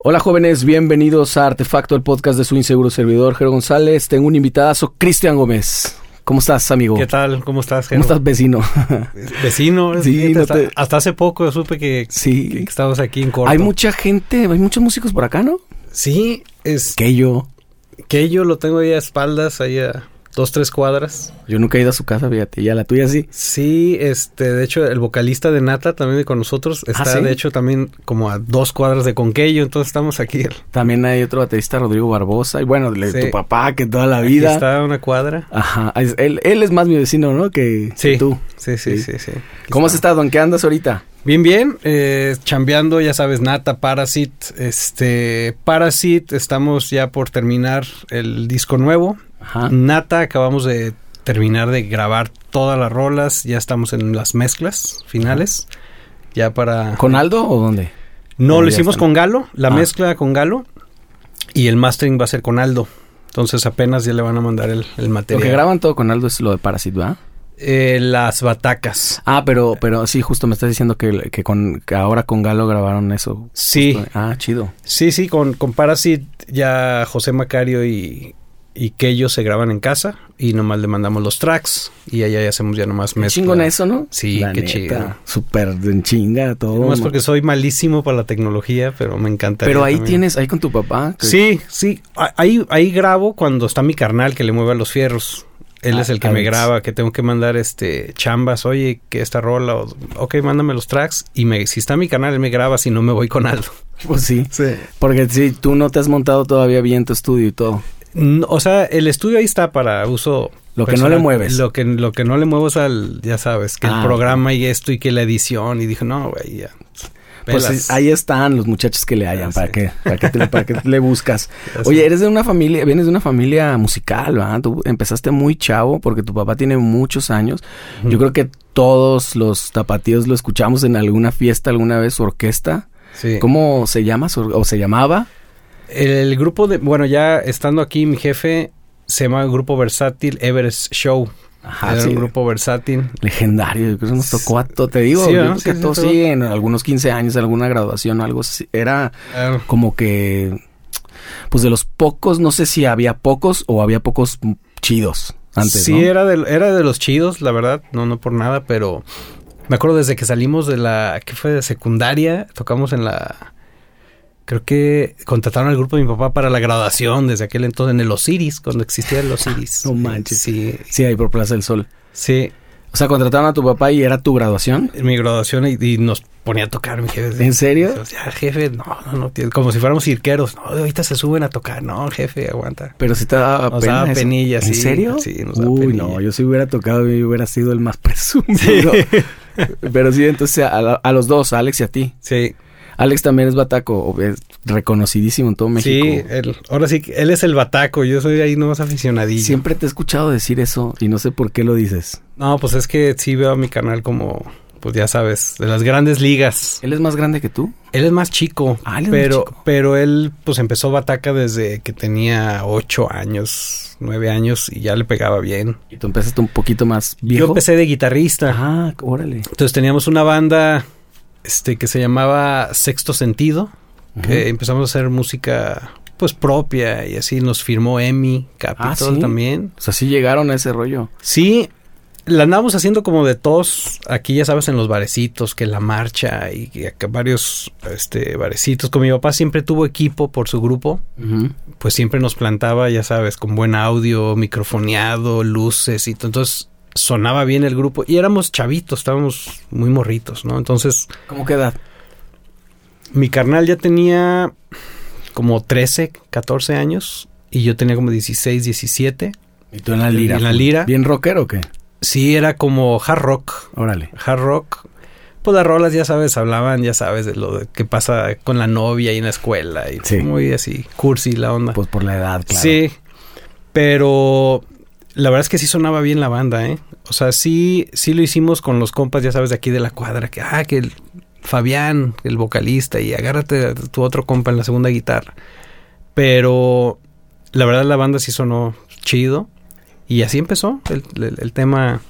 Hola jóvenes, bienvenidos a Artefacto, el podcast de su inseguro servidor, Jero González. Tengo un invitadazo, Cristian Gómez. ¿Cómo estás, amigo? ¿Qué tal? ¿Cómo estás, Jero? ¿Cómo estás, vecino? Vecino, sí, hasta, hace poco supe que, sí. que estamos aquí en corto. Hay mucha gente, hay muchos músicos por acá, ¿no? Sí, es... Que yo. Que yo lo tengo ahí a espaldas, ahí a dos, tres cuadras. Yo nunca he ido a su casa, fíjate, ya la tuya sí. Sí, este, de hecho, el vocalista de Nata también con nosotros Ah, está, de hecho, también como a dos cuadras de Conquello, entonces estamos aquí. También hay otro baterista, Rodrigo Barbosa, y bueno, tu papá, que toda la vida. Aquí está a una cuadra. Ajá, él, él es más mi vecino, ¿no? Que, sí, tú. Sí, sí, sí, sí. ¿Cómo has estado? ¿En qué andas ahorita? Bien, bien, eh, chambeando, ya sabes, Nata, Parasit, este, Parasit, estamos ya por terminar el disco nuevo. Ajá. Nata, acabamos de terminar de grabar todas las rolas, ya estamos en las mezclas finales, ya para... ¿Con Aldo o dónde? No, lo hicimos con Galo, la ah. mezcla con Galo, y el mastering va a ser con Aldo. Entonces apenas ya le van a mandar el, el material. Lo que graban todo con Aldo es lo de Parasit, ¿verdad? Eh, las batacas. Ah, pero, pero sí, justo me estás diciendo que, que, con, que ahora con Galo grabaron eso. Sí. Justo. Ah, chido. Sí, sí, con, con Parasit ya José Macario y, y que ellos se graban en casa y nomás le mandamos los tracks y allá ya hacemos ya nomás mezcla. chingón eso, ¿no? Sí, La qué chido. Súper en chinga todo. Nomás porque soy malísimo para la tecnología, pero me encanta. Pero ahí tienes, ahí con tu papá. Que... Sí, sí. Ahí, ahí grabo cuando está mi carnal que le mueve a los fierros. Él Ah, es el que me graba, que tengo que mandar este chambas, oye, que esta rola, o, ok, mándame los tracks, y me, si está mi canal, él me graba, si no me voy con algo. Pues sí. Sí. Porque si tú no te has montado todavía bien tu estudio y todo. No, o sea, el estudio ahí está para uso. Lo que no le mueves. Lo que, lo que no le muevo es al, ya sabes, que Ah, el programa y esto y que la edición. Y dije, no, güey, ya. Pues Pelas. ahí están los muchachos que le hayan. Ah, ¿Para, sí. qué, para, qué te, para qué le buscas? Oye, eres de una familia, vienes de una familia musical, ¿verdad? Tú empezaste muy chavo porque tu papá tiene muchos años. Yo creo que todos los tapatíos lo escuchamos en alguna fiesta alguna vez, su orquesta. Sí. ¿Cómo se llama o se llamaba? El grupo de, bueno, ya estando aquí, mi jefe se llama Grupo Versátil Everest Show. Ajá, Era sí. un grupo versátil. Legendario, yo creo que nos tocó a todos. Te digo, Sí, que Sí, todos todo. sí, en algunos 15 años, alguna graduación o algo así. Era como que, pues de los pocos, no sé si había pocos o había pocos chidos antes, sí, ¿no? era, de, era de los chidos, la verdad, no, no por nada, pero me acuerdo desde que salimos de la, ¿qué fue? De secundaria, tocamos en la, creo que contrataron al grupo de mi papá para la graduación desde aquel entonces en el Osiris, cuando existía el Osiris. No manches. Sí, Sí, ahí por Plaza del Sol. sí, O sea, contrataron a tu papá y era tu graduación. mi graduación y, y nos ponía a tocar mi jefe. ¿En serio? Ya, jefe, no, no, no, como si fuéramos cirqueros. No, ahorita se suben a tocar. No, jefe, aguanta. Pero si te daba Nos pena daba eso. penilla, ¿En sí. serio? Sí, nos daba Uy, penilla. no, yo si hubiera tocado, yo hubiera sido el más presumido. Pero sí, entonces a, a los dos, a Alex y a ti. Sí, Alex también es bataco, es reconocidísimo en todo México. sí, él, ahora sí, él es el bataco, yo soy ahí nomás aficionadillo. Siempre te he escuchado decir eso y no sé por qué lo dices. No, pues es que sí veo a mi canal como, pues ya sabes, de las grandes ligas. ¿Él es más grande que tú? Él es más chico, Ah, él pero, chico. pero él pues empezó bataca desde que tenía ocho años, nueve años y ya le pegaba bien. Y tú empezaste un poquito más viejo. Yo empecé de guitarrista. Ah, órale. Entonces teníamos una banda este que se llamaba Sexto Sentido, que empezamos a hacer música pues propia y así nos firmó Emi Capitol Ah, ¿sí? también. O sea, sí llegaron a ese rollo. Sí, la andamos haciendo como de todos aquí ya sabes en los barecitos, que la marcha y que acá varios este barecitos. Con mi papá siempre tuvo equipo por su grupo, pues siempre nos plantaba, ya sabes, con buen audio, microfoneado, luces y todo. entonces sonaba bien el grupo y éramos chavitos, estábamos muy morritos, ¿no? Entonces ¿Cómo qué edad? mi carnal ya tenía como 13, 14 años y yo tenía como 16, 17. Y tú en la lira. En la lira. ¿Bien rockero o qué? Sí, era como hard rock. Órale. Hard rock. Pues las rolas, ya sabes, hablaban, ya sabes, de lo de que pasa con la novia y en la escuela. Y Sí. muy así, cursi la onda. Pues por la edad, claro. Sí, pero la verdad es que sí sonaba bien la banda, ¿eh? O sea, sí, sí lo hicimos con los compas, ya sabes, de aquí de la cuadra, que, ah, que el Fabián, el vocalista, y agárrate a tu otro compa en la segunda guitarra. Pero la verdad la banda sí sonó chido. Y así empezó el, el- el tema.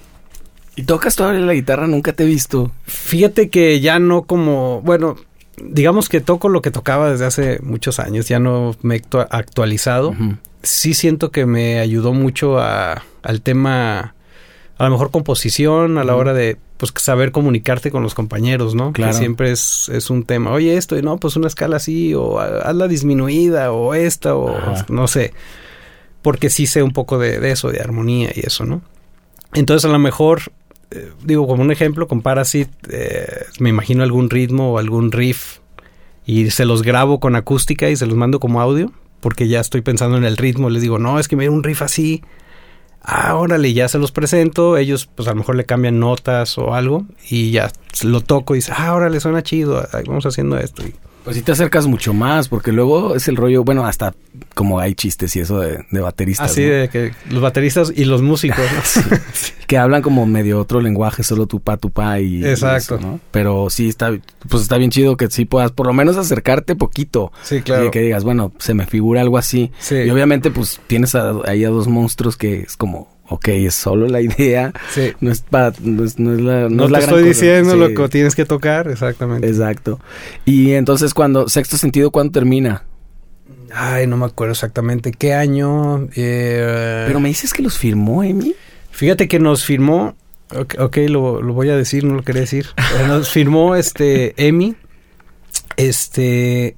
¿Y tocas todavía la guitarra? Nunca te he visto. Fíjate que ya no como, bueno, digamos que toco lo que tocaba desde hace muchos años, ya no me he actua- actualizado. Sí siento que me ayudó mucho a, al tema, a lo mejor composición, a la hora de pues saber comunicarte con los compañeros, ¿no? Claro. Que siempre es, es un tema. Oye, esto, y no, pues una escala así, o ha- hazla disminuida, o esta, o Ajá. no sé. Porque sí sé un poco de, de eso, de armonía y eso, ¿no? Entonces a lo mejor, eh, digo, como un ejemplo, con Parasite, eh, me imagino algún ritmo o algún riff y se los grabo con acústica y se los mando como audio, porque ya estoy pensando en el ritmo, les digo, no, es que me un riff así. Ah, órale, ya se los presento, ellos pues a lo mejor le cambian notas o algo y ya lo toco y dice, ah, órale, suena chido, vamos haciendo esto. Pues sí te acercas mucho más, porque luego es el rollo, bueno, hasta como hay chistes y eso de, de bateristas. Así ¿no? de que los bateristas y los músicos, ¿no? Que hablan como medio otro lenguaje, solo tu pa, tu pa y... y Exacto. eso, ¿no? Pero sí está, pues está bien chido que sí puedas por lo menos acercarte poquito. Sí, Y que digas, bueno, se me figura algo así. Sí. Y obviamente pues tienes a- ahí a dos monstruos que es como, ok, es solo la idea. Sí. No es para, no es, no es la, no No, es la te gran estoy cosa. diciendo Sí, lo que tienes que tocar, exactamente. Exacto. Y entonces cuando, sexto sentido, ¿cuándo termina? Ay, no me acuerdo exactamente qué año. eh, Pero me dices que los firmó Emi. Fíjate que nos firmó, ok, ok, lo, lo voy a decir, no lo quería decir. Nos firmó este Emi, este,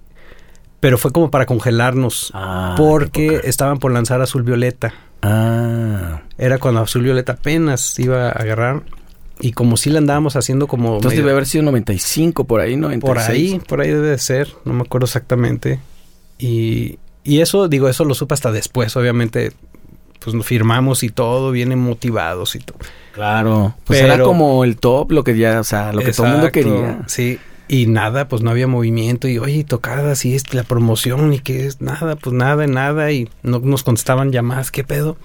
pero fue como para congelarnos, Ah, porque estaban por lanzar Azul Violeta. Ah. Era cuando Azul Violeta apenas iba a agarrar. Y como si le andábamos haciendo como... Entonces medio- debe haber sido 95 por ahí, 96. por ahí, por ahí debe de ser, no me acuerdo exactamente. Y, y eso, digo, eso lo supe hasta después, obviamente, pues nos firmamos y todo, bien motivados y todo. Claro. Pues Pero- era como el top, lo que ya, o sea, lo que todo el mundo quería. Sí. Y nada, pues no había movimiento y oye, tocadas y es la promoción y que es nada, pues nada, nada y no nos contestaban llamadas, ¿qué pedo?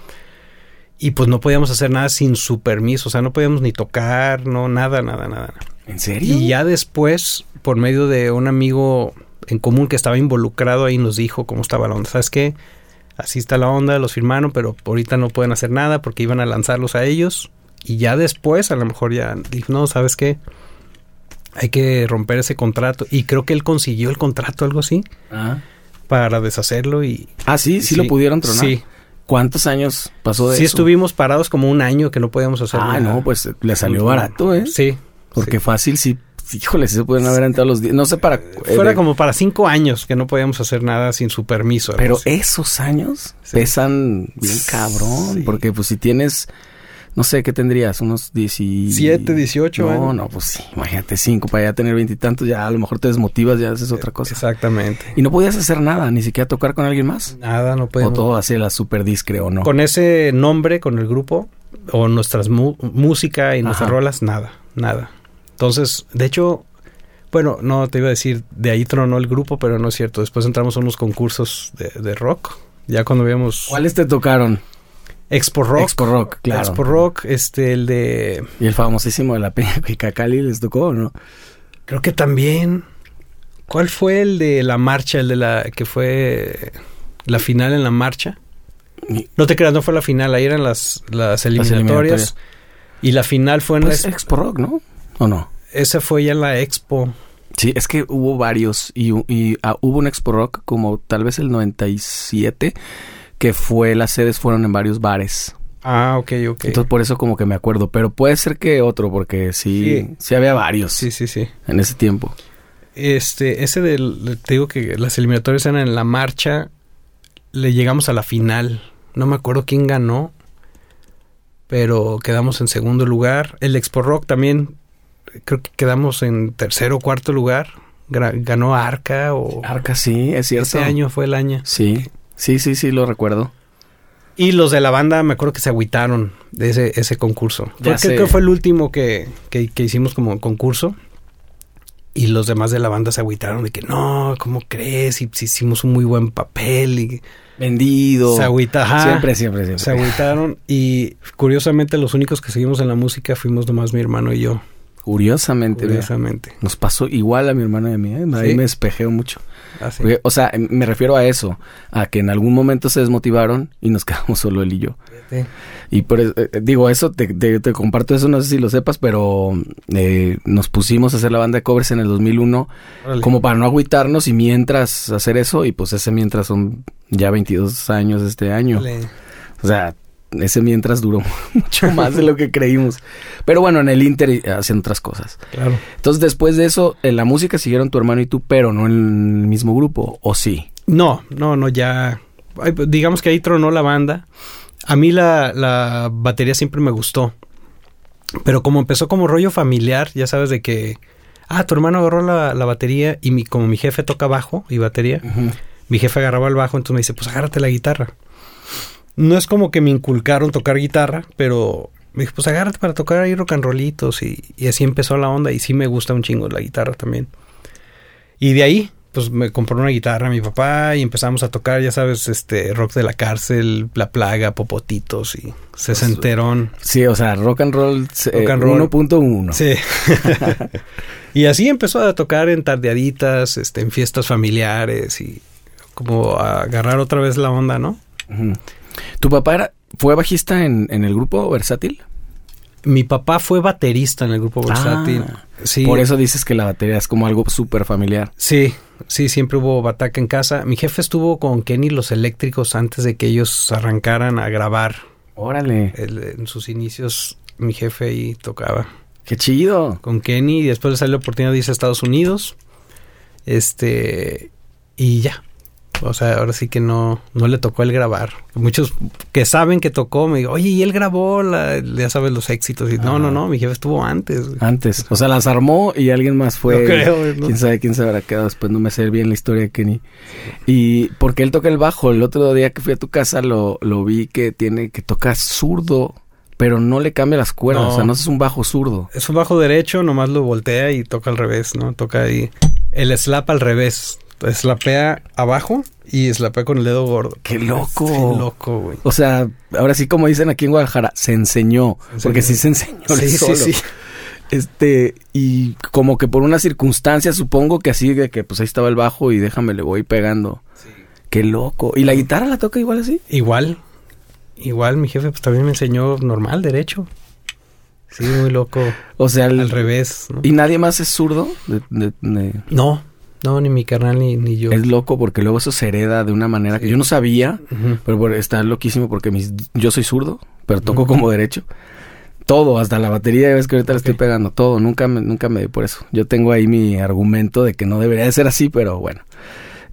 Y pues no podíamos hacer nada sin su permiso, o sea, no podíamos ni tocar, no, nada, nada, nada. ¿En serio? Y ya después, por medio de un amigo en común que estaba involucrado ahí, nos dijo cómo estaba la onda. ¿Sabes qué? Así está la onda, los firmaron, pero ahorita no pueden hacer nada porque iban a lanzarlos a ellos. Y ya después, a lo mejor ya dijo, no, ¿sabes qué? Hay que romper ese contrato. Y creo que él consiguió el contrato, algo así, Ah. para deshacerlo y... Ah, sí, sí, lo pudieron tronar. Sí, ¿Cuántos años pasó de sí eso? estuvimos parados como un año que no podíamos hacer Ah, nada. no, pues le salió barato, ¿eh? Sí. Porque sí. fácil, sí. Híjole, sí se pueden haber entrado los días. No sé para. eh, Fuera de- como para cinco años que no podíamos hacer nada sin su permiso. Pero así. esos años Sí. pesan bien cabrón. Sí. Porque, pues, si tienes. No sé, ¿qué tendrías? Unos 17, Siete, 18 No, no, pues sí. Imagínate, cinco para ya tener veintitantos. Ya a lo mejor te desmotivas, ya haces otra cosa. Exactamente. Y no podías hacer nada, ni siquiera tocar con alguien más. Nada, no O podemos. todo así la super discre o no. Con ese nombre, con el grupo, o nuestras mu- música y nuestras Ajá. rolas, nada, nada. Entonces, de hecho, bueno, no te iba a decir, de ahí tronó el grupo, pero no es cierto. Después entramos a unos concursos de, de rock. Ya cuando habíamos ¿Cuáles te tocaron? Expo Rock. Expo Rock, claro. Expo Rock, este, el de. Y el famosísimo de la Peña Cuicacali les tocó, ¿o ¿no? Creo que también. ¿Cuál fue el de la marcha? El de la. que fue la final en la marcha. No te creas, no fue la final, ahí eran las, las eliminatorias. eliminatorias. Y la final fue en Pues la, Expo Rock, ¿no? ¿O no? esa fue ya en la expo. Sí, es que hubo varios y, y, ah, hubo un Expo Rock como tal vez el 97 que fue, las sedes fueron en varios bares. Ah, ok, ok. Entonces por eso como que me acuerdo, pero puede ser que otro porque sí, Sí. sí, había varios sí, sí, sí. en ese tiempo. Este, ese del, te digo que las eliminatorias eran en la marcha, le llegamos a la final. No me acuerdo quién ganó, pero quedamos en segundo lugar. El Expo Rock también, creo que quedamos en tercero o cuarto lugar. Ganó Arca o... Arca sí, es cierto. Ese año fue el año. Sí, sí, sí, sí, lo recuerdo. Y los de la banda me acuerdo que se agüitaron de ese, ese concurso. Ya Fue- sé. creo que fue el último que, que, que hicimos como concurso. Y los demás de la banda se agüitaron de que no, ¿cómo crees? Y si hicimos un muy buen papel y Vendido. se agüita, ajá. Siempre, siempre, siempre. Se agüitaron y curiosamente los únicos que seguimos en la música fuimos nomás mi hermano y yo. Curiosamente. Curiosamente. Nos pasó igual a mi hermano y a mí. ¿eh? Ahí ¿Sí? me despejeo mucho. Porque, o sea, me refiero a eso, a que en algún momento se desmotivaron y nos quedamos solo él y yo. Sí. Y por eso, eh, digo, eso, te, te- te comparto eso, no sé si lo sepas, pero eh, nos pusimos a hacer la banda de covers en el 2001 Órale. como para no agüitarnos y mientras hacer eso, y pues ese mientras son ya 22 años este año. Órale. O sea, ese mientras duró mucho más de lo que creímos. Pero bueno, en el Inter hacían otras cosas. Claro. Entonces, después de eso, en la música siguieron tu hermano y tú, pero no en el mismo grupo, ¿o sí? No, no, no, ya. pues, Digamos que ahí tronó la banda. A mí la, la batería siempre me gustó. Pero como empezó como rollo familiar, ya sabes de que. Ah, tu hermano agarró la, la batería y mi, como mi jefe toca bajo y batería, mi jefe agarraba el bajo, entonces me dice, pues agárrate la guitarra. No es como que me inculcaron tocar guitarra, pero me dijo, pues agárrate para tocar ahí rock and rollitos y, y así empezó la onda y sí me gusta un chingo la guitarra también. Y de ahí, pues me compró una guitarra mi papá y empezamos a tocar, ya sabes, este rock de la cárcel, La Plaga, Popotitos y Sesenterón. Sí, o sea, rock and roll, eh, roll. 1.1. Sí. y así empezó a tocar en tardeaditas, este, en fiestas familiares y como a agarrar otra vez la onda, ¿no? Ujú. ¿Tu papá era, fue bajista en, en el grupo versátil? Mi papá fue baterista en el grupo versátil. Ah, sí. Por eso dices que la batería es como algo súper familiar. Sí, sí, siempre hubo bataca en casa. Mi jefe estuvo con Kenny los eléctricos antes de que ellos arrancaran a grabar. Órale, El- en sus inicios, mi jefe ahí tocaba qué chido. con Kenny y después le salió la oportunidad de irse a Estados Unidos. Este, y ya. O sea, ahora sí que no, no le tocó el grabar. Muchos que saben que tocó me digo, oye, y él grabó, la, ya sabes, los éxitos. Y no, no, no, mi jefe estuvo antes. güey". Antes, o sea, las armó y alguien más fue. No creo, ¿no? Quién sabe quién se habrá quedado después, no me sé bien la historia de Kenny. Y porque él toca el bajo, el otro día que fui a tu casa lo, lo vi que tiene, que toca zurdo, pero no le cambia las cuerdas, No. o sea, no es un bajo zurdo. Es un bajo derecho, nomás lo voltea y toca al revés, ¿no? Toca ahí el slap al revés. Slapea abajo y slapea con el dedo gordo. ¡Qué loco! Qué loco, güey. O sea, ahora sí como dicen aquí en Guadalajara, se enseñó, Se porque sí enseñó. se enseñó Sí, solo. sí, sí. Este, y como que por una circunstancia, supongo que así de que pues ahí estaba el bajo y déjame le voy pegando. Qué loco. ¿Y la guitarra la toca igual así? Igual, igual mi jefe pues también me enseñó normal, derecho. Sí, muy loco. O sea, el- Al revés, ¿no? ¿Y nadie más es zurdo? De- de- de- No, no, ni mi carnal ni, ni yo. Es loco porque luego eso se hereda de una manera que yo no sabía, pero está loquísimo porque mis- yo soy zurdo, pero toco Ujú. como derecho. Todo, hasta la batería, ves que ahorita le Ok. estoy pegando, todo, nunca me, nunca me di por eso. Yo tengo ahí mi argumento de que no debería de ser así, pero bueno.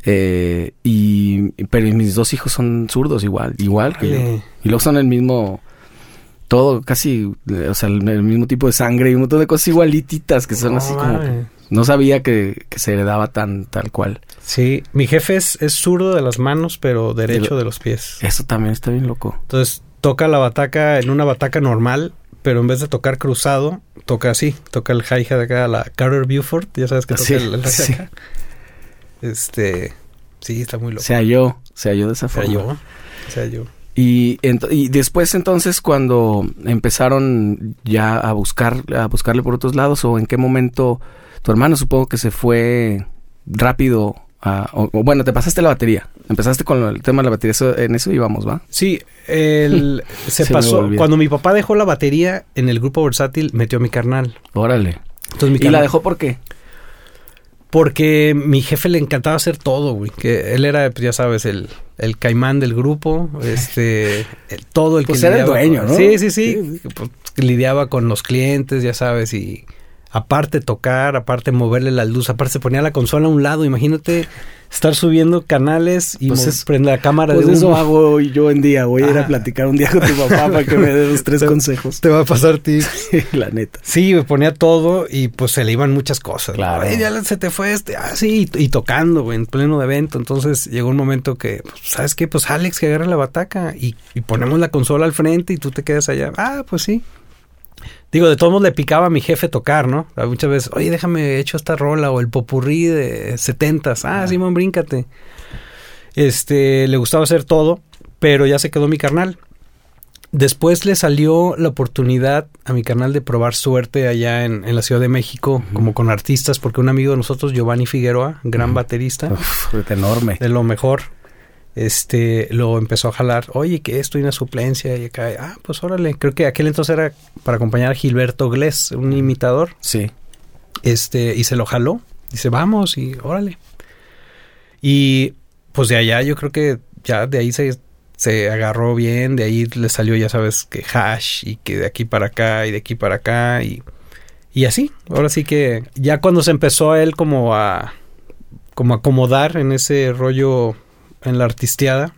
Eh, y, pero mis dos hijos son zurdos igual, igual que yo. Y luego son el mismo, todo casi, o sea, el, el mismo tipo de sangre y un montón de cosas igualititas que son No, así como... mames. No sabía que, que se heredaba tan tal cual. Sí, mi jefe es, es zurdo de las manos, pero derecho de los pies. Eso también está bien loco. Entonces toca la bataca en una bataca normal, pero en vez de tocar cruzado, toca así. Toca el hi-hat acá, la Carter Buford, ya sabes que toca Sí, el, el sí. acá. Este, sí, está muy loco. Sea yo, sea yo de esa forma. yo, o sea, yo. Y, y después entonces cuando empezaron ya a buscar, a buscarle por otros lados o en qué momento tu hermano supongo que se fue rápido a, o, o bueno, te pasaste la batería. Empezaste con el tema de la batería, eso- en eso íbamos, ¿va? Sí, el, se, pasó. Cuando mi papá dejó la batería en el grupo versátil, metió a mi carnal. Órale. Entonces mi ¿Y la carnal- dejó por qué? Porque mi jefe le encantaba hacer todo, güey. Que él era, pues ya sabes, el, el caimán del grupo, este, el- todo el Pues que era el dueño, con- ¿no? Sí, sí, sí. Pues, lidiaba con los clientes, ya sabes, y aparte tocar, aparte moverle la luz, aparte se ponía la consola a un lado. Imagínate estar subiendo canales y Pues es- prender la cámara Pues de eso hago yo en día. Voy a ir a Ah. platicar un día con tu papá para que me dé los tres Te- consejos. Te va a pasar tips. la neta. Sí, me ponía todo y pues se le iban muchas cosas. Claro. Ya se te fue este. Ah, sí, y, y tocando, güey, en pleno de evento. Entonces llegó un momento que, pues, ¿sabes qué? Pues Alex, que agarre la bataca y, y ponemos la consola al frente y tú te quedas allá. Ah, pues sí. Digo, de todos modos le picaba a mi jefe tocar, ¿no? A Muchas veces, oye, déjame hecho esta rola o el popurrí de setentas. Ah, Simón, bríncate. Este, le gustaba hacer todo, pero ya se quedó mi carnal. Después le salió la oportunidad a mi canal de probar suerte allá en, en la Ciudad de México, como con artistas, porque un amigo de nosotros, Giovanni Figueroa, gran baterista, Uf, enorme. de lo mejor, este, lo empezó a jalar. Oye, que esto y una suplencia y acá, ah, pues órale. Creo que aquel entonces era para acompañar a Gilberto Glés, un imitador, Sí. este, y se lo jaló. Dice, vamos y órale. Y pues de allá yo creo que ya de ahí se, se agarró bien, de ahí le salió, ya sabes, que hash y que de aquí para acá y de aquí para acá y, y así. Ahora sí que ya cuando se empezó a él como a como a acomodar en ese rollo en la artisteada,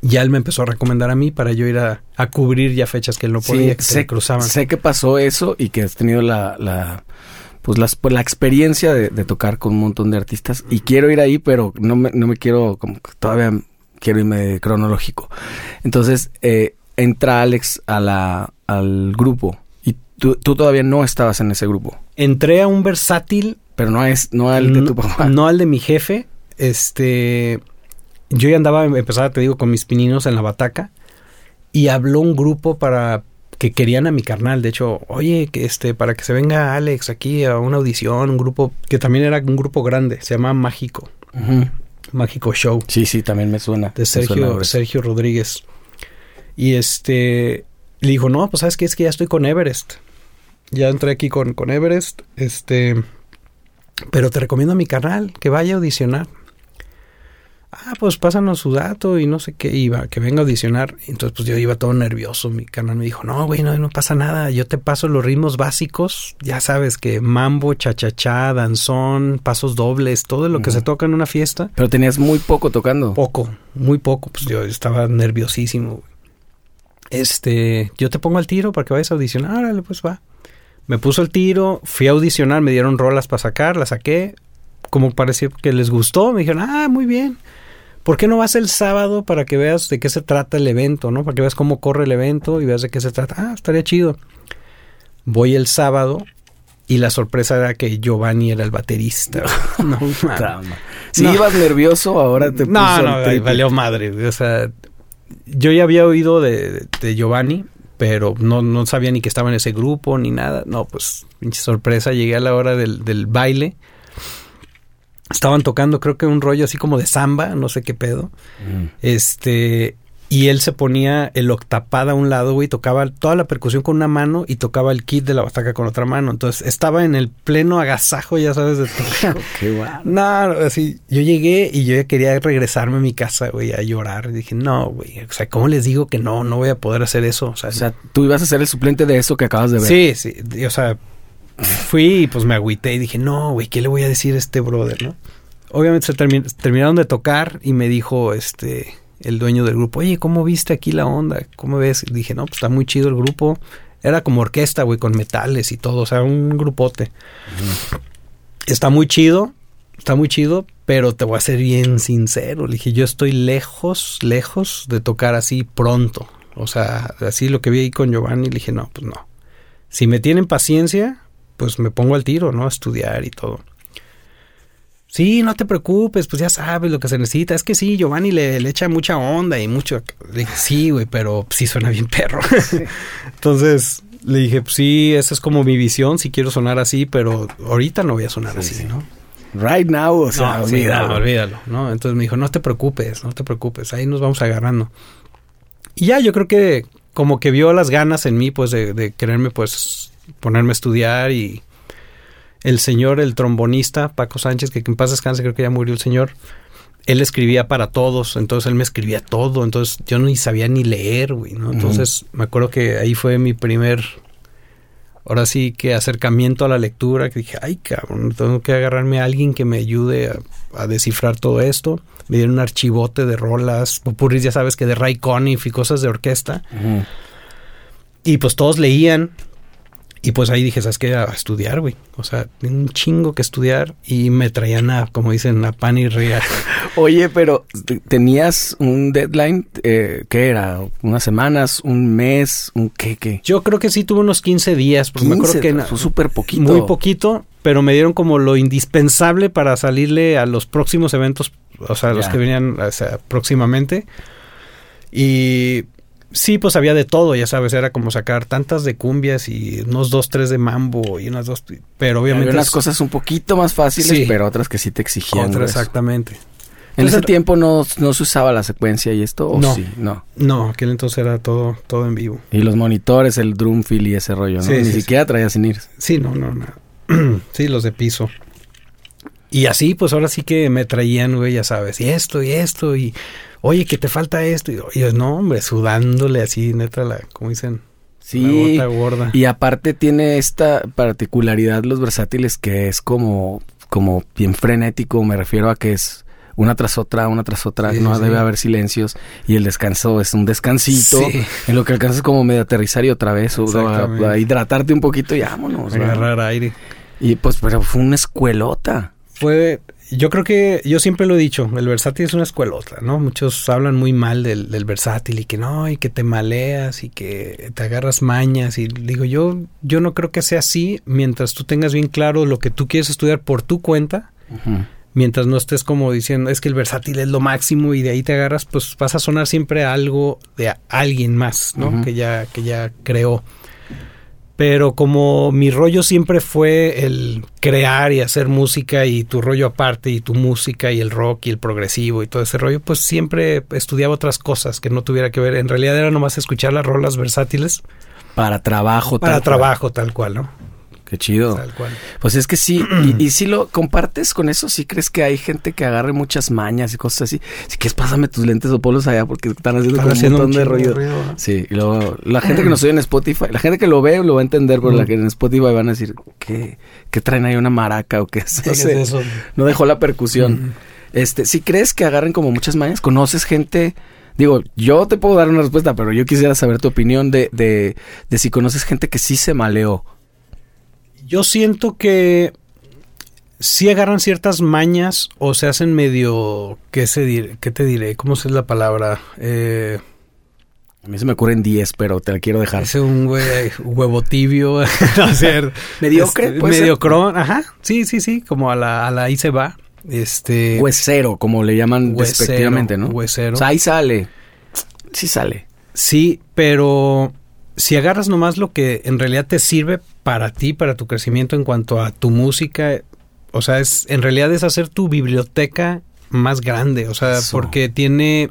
ya él me empezó a recomendar a mí para yo ir a, a cubrir ya fechas que él no podía, Sí, que se sé, cruzaban. sé que pasó eso y que has tenido la, la pues las, pues la experiencia de, de tocar con un montón de artistas y quiero ir ahí, pero no me, no me quiero, como que todavía quiero irme cronológico. Entonces, eh, entra Alex a la, al grupo y tú, tú todavía no estabas en ese grupo, Entré a un versátil pero no es, no al de tu papá. no al de mi jefe. Este. Yo ya andaba, empezaba, te digo, con mis pininos en la bataca. Y habló un grupo para que querían a mi carnal. De hecho, oye, que este, para que se venga Alex aquí a una audición, un grupo que también era un grupo grande, se llama Mágico. Mágico Show, Sí, sí, también me suena. de suena Sergio. Sergio Rodríguez. Y este le dijo, no, pues sabes que es que ya estoy con Everest. Ya entré aquí con, con Everest. Este. Pero te recomiendo a mi canal que vaya a audicionar. Ah, pues pásanos su dato y no sé qué iba, que venga a audicionar. Entonces, pues yo iba todo nervioso. Mi canal me dijo, no, güey, no, no pasa nada. Yo te paso los ritmos básicos. Ya sabes que mambo, cha-cha-cha, danzón, pasos dobles, todo lo que se toca en una fiesta. Pero tenías muy poco tocando. Poco, muy poco. Pues yo estaba nerviosísimo. güey. Este, yo te pongo al tiro para que vayas a audicionar. Órale, pues va. Me puso el tiro, fui a audicionar, me dieron rolas para sacar, las saqué. Como parecía que les gustó, me dijeron, ah, muy bien. ¿Por qué no vas el sábado para que veas de qué se trata el evento, no? Para que veas cómo corre el evento y veas de qué se trata. Ah, estaría chido. Voy el sábado y la sorpresa era que Giovanni era el baterista. no. Si No. ibas nervioso, ahora te No, puso no, triple. valió madre. O sea, yo ya había oído de, de Giovanni, pero no, no sabía ni que estaba en ese grupo ni nada. No, pues, pinche sorpresa. Llegué a la hora del, del baile. Estaban tocando, creo que un rollo así como de samba, no sé qué pedo. Mm. Este. Y él se ponía el octapad a un lado, güey, tocaba toda la percusión con una mano y tocaba el kit de la bataca con otra mano. Entonces estaba en el pleno agasajo, ya sabes, de tocar. Qué guay. No, así, yo llegué y yo ya quería regresarme a mi casa, güey, a llorar. Dije, no, güey, o sea, ¿cómo les digo que no, no voy a poder hacer eso? O sea, O sea, tú ibas a ser el suplente de eso que acabas de ver. sí, sí, y, o sea, fui y pues me agüité y dije, no, güey, ¿qué le voy a decir a este brother, no? Obviamente se termi- terminaron de tocar y me dijo, este, el dueño del grupo, oye, ¿cómo viste aquí la onda? ¿Cómo ves? Y dije, no, pues está muy chido el grupo. Era como orquesta, güey, con metales y todo, o sea, un grupote. Está muy chido, está muy chido, pero te voy a ser bien sincero. Le dije, yo estoy lejos, lejos de tocar así pronto. O sea, así lo que vi ahí con Giovanni, le dije, no, pues no. Si me tienen paciencia, pues me pongo al tiro, ¿no? A estudiar y todo. Sí, no te preocupes, pues ya sabes lo que se necesita. Es que sí, Giovanni le, le echa mucha onda y mucho. Le dije, sí, güey, pero sí suena bien perro. Entonces le dije, pues sí, esa es como mi visión, si quiero sonar así, pero ahorita no voy a sonar Sí, así, sí. ¿no? Right now, o sea, no, olvídalo. no, olvídalo, ¿no? Entonces me dijo, no te preocupes, no te preocupes, ahí nos vamos agarrando. Y ya, yo creo que como que vio las ganas en mí, pues, de, de quererme, pues, ponerme a estudiar y el señor, el trombonista, Paco Sánchez, que en paz descanse, creo que ya murió el señor, él escribía para todos, entonces él me escribía todo, entonces yo ni sabía ni leer, güey, ¿no? Entonces me acuerdo que ahí fue mi primer, ahora sí que acercamiento a la lectura, que dije, ay cabrón, tengo que agarrarme a alguien que me ayude a, a descifrar todo esto. Me dieron un archivote de rolas, popurris, ya sabes que de Ray Conniff y cosas de orquesta. Y pues todos leían. Y pues ahí dije, ¿sabes qué? A estudiar, güey. O sea, un chingo que estudiar. Y me traían a, como dicen, a pan y ría. Oye, pero te- tenías un deadline, eh, ¿qué era? ¿Unas semanas? ¿Un mes? ¿Un qué? qué? Yo creo que sí tuve unos 15 días. Porque me acuerdo 15, que fue súper poquito. muy poquito, pero me dieron como lo indispensable para salirle a los próximos eventos, o sea, los que venían o sea, próximamente. Y Sí, pues había de todo, ya sabes, era como sacar tantas de cumbias y unos dos, tres de mambo y unas dos, pero obviamente... Había unas cosas un poquito más fáciles, pero otras que sí te exigían. Otras, exactamente. En ese tiempo no, no, se usaba la secuencia y esto, ¿o no, sí? No. No, aquel entonces era todo, todo en vivo. Y los monitores, el drumfill y ese rollo, ¿no? Ni siquiera traía sin ir. Sí, no, no, no. sí, los de piso. Y así, pues ahora sí que me traían, güey, ya sabes, y esto, y esto, y oye, que te falta esto. Y yo, no, hombre, sudándole así, neta, la, como dicen, sí, la gota gorda. Y aparte tiene esta particularidad los versátiles que es como, como bien frenético, me refiero a que es una tras otra, una tras otra, no debe haber silencios y el descanso es un descansito en lo que alcanzas como medio aterrizar y otra vez o a, hidratarte un poquito y vámonos. Agarrar aire. Y pues pero fue una escuelota fue, yo creo que yo siempre lo he dicho, el versátil es una escuelota, ¿no? Muchos hablan muy mal del, del, versátil y que no, y que te maleas y que te agarras mañas y digo yo, yo no creo que sea así mientras tú tengas bien claro lo que tú quieres estudiar por tu cuenta. Mientras no estés como diciendo, es que el versátil es lo máximo y de ahí te agarras, pues vas a sonar siempre algo de alguien más, ¿no? Que ya, que ya creó. Pero como mi rollo siempre fue el crear y hacer música y tu rollo aparte y tu música y el rock y el progresivo y todo ese rollo, pues siempre estudiaba otras cosas que no tuviera que ver. En realidad era nomás escuchar las rolas versátiles. Para trabajo, tal Para trabajo, tal cual, ¿no? Qué chido. Pues es que sí, y, si lo compartes con eso, sí crees que hay gente que agarre muchas mañas y cosas así. Si quieres, pásame tus lentes o polos allá porque están haciendo como un montón de ruido. Sí, y luego la gente que nos oye en Spotify, la gente que lo ve lo va a entender, pero la que en Spotify van a decir, ¿qué, qué traen ahí una maraca o qué es, eso? No dejó la percusión. Este, si crees que agarren como muchas mañas, conoces gente Digo, yo te puedo dar una respuesta, pero yo quisiera saber tu opinión de, de, de si conoces gente que sí se maleó yo siento que sí agarran ciertas mañas o se hacen medio, ¿qué, se qué te diré? ¿Cómo es la palabra? Eh, a mí se me ocurren 10, pero te la quiero dejar. Es un huevo tibio. hacer mediocre, este, mediocrón, ajá. Sí, sí, sí, como a la, a la ahí se va. Este huesero, como le llaman despectivamente, ¿no? Huesero. O sea, ahí sale. Sí sale. Sí, pero si agarras nomás lo que en realidad te sirve para ti, para tu crecimiento en cuanto a tu música, o sea, es en realidad es hacer tu biblioteca más grande, o sea, porque tiene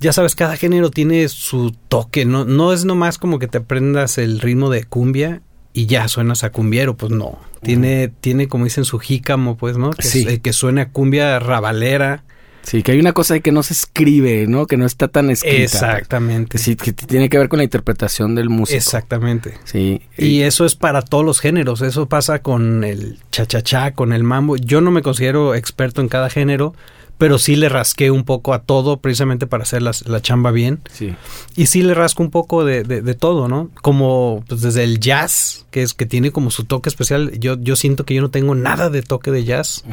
ya sabes, cada género tiene su toque, no no es nomás como que te aprendas el ritmo de cumbia y ya suenas a cumbiero, pues no. Tiene tiene como dicen su jícamo, pues, ¿no? Que, sí. que suena a cumbia rabalera Sí, que hay una cosa ahí que no se escribe, ¿no? Que no está tan escrita. Exactamente. Sí, que tiene que ver con la interpretación del músico. Exactamente. Sí. Y eso es para todos los géneros. Eso pasa con el cha-cha-cha, con el mambo. Yo no me considero experto en cada género, pero sí le rasqué un poco a todo precisamente para hacer la, chamba bien. Sí. Y sí le rasco un poco de, de, todo, ¿no? Como pues, desde el jazz, que es que tiene como su toque especial. Yo, yo siento que yo no tengo nada de toque de jazz.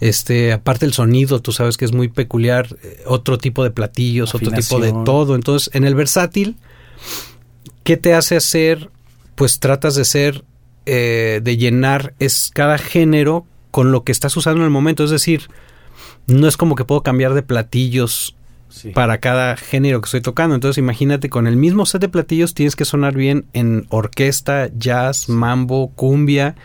Este, aparte el sonido, tú sabes que es muy peculiar, eh, otro tipo de platillos, otro tipo de todo. Entonces, en el versátil, ¿qué te hace hacer? Pues tratas de ser, eh, de llenar es cada género con lo que estás usando en el momento. Es decir, no es como que puedo cambiar de platillos para cada género que estoy tocando. Entonces, imagínate, con el mismo set de platillos tienes que sonar bien en orquesta, jazz, mambo, cumbia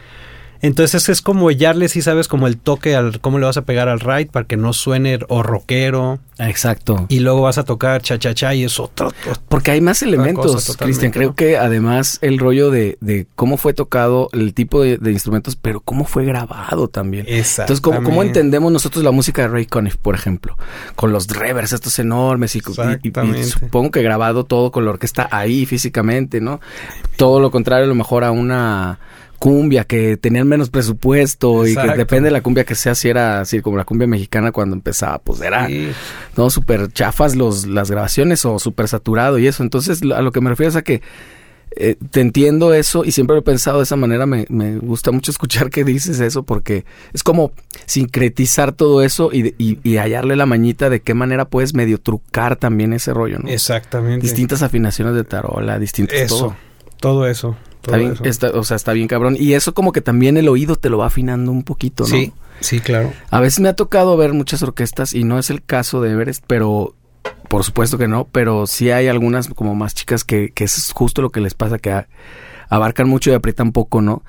entonces es como hallarle, si sabes, como el toque al cómo le vas a pegar al ride para que no suene o rockero. Exacto. Y luego vas a tocar cha cha cha y es otro. Porque hay más elementos, Cristian. Creo que además el rollo de, de, cómo fue tocado, el tipo de, instrumentos, pero cómo fue grabado también. Exacto. Entonces, ¿cómo, ¿cómo, entendemos nosotros la música de Ray Conniff, por ejemplo? Con los reverbs estos enormes y, y, supongo que grabado todo con la orquesta ahí físicamente, ¿no? Todo lo contrario, a lo mejor a una cumbia, que tenían menos presupuesto y que depende de la cumbia que sea, si era así como la cumbia mexicana cuando empezaba, pues era, no, súper chafas los, las grabaciones o súper saturado y eso. Entonces, a lo que me refiero es a que eh, te entiendo eso y siempre lo he pensado de esa manera. Me, me, gusta mucho escuchar que dices eso porque es como sincretizar todo eso y, y, hallarle la mañita de qué manera puedes medio trucar también ese rollo, ¿no? Exactamente. Distintas afinaciones de tarola, distintos eso, todo. Todo eso. Está o sea, está bien cabrón. Y eso como que también el oído te lo va afinando un poquito, ¿no? Sí, sí, claro. A veces me ha tocado ver muchas orquestas y no es el caso de Everest, pero por supuesto que no, pero sí hay algunas como más chicas que, que es justo lo que les pasa, que a- abarcan mucho y aprietan poco, ¿no?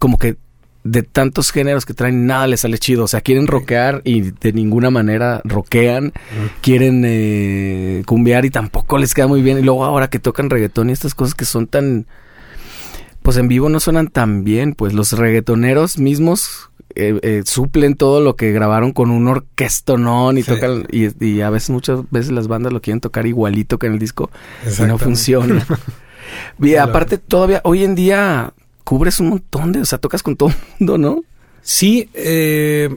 Como que de tantos géneros que traen, nada les sale chido. O sea, quieren rockear y de ninguna manera rockean. Quieren eh, cumbiar y tampoco les queda muy bien. Y luego ahora que tocan reggaetón y estas cosas que son tan... Pues en vivo no suenan tan bien. Pues los reggaetoneros mismos eh, eh, suplen todo lo que grabaron con un orquestonón y Sí. tocan... Y, y a veces, muchas veces las bandas lo quieren tocar igualito que en el disco y no funciona. y aparte, todavía hoy en día cubres un montón de... O sea, tocas con todo el mundo, ¿no? Sí, eh,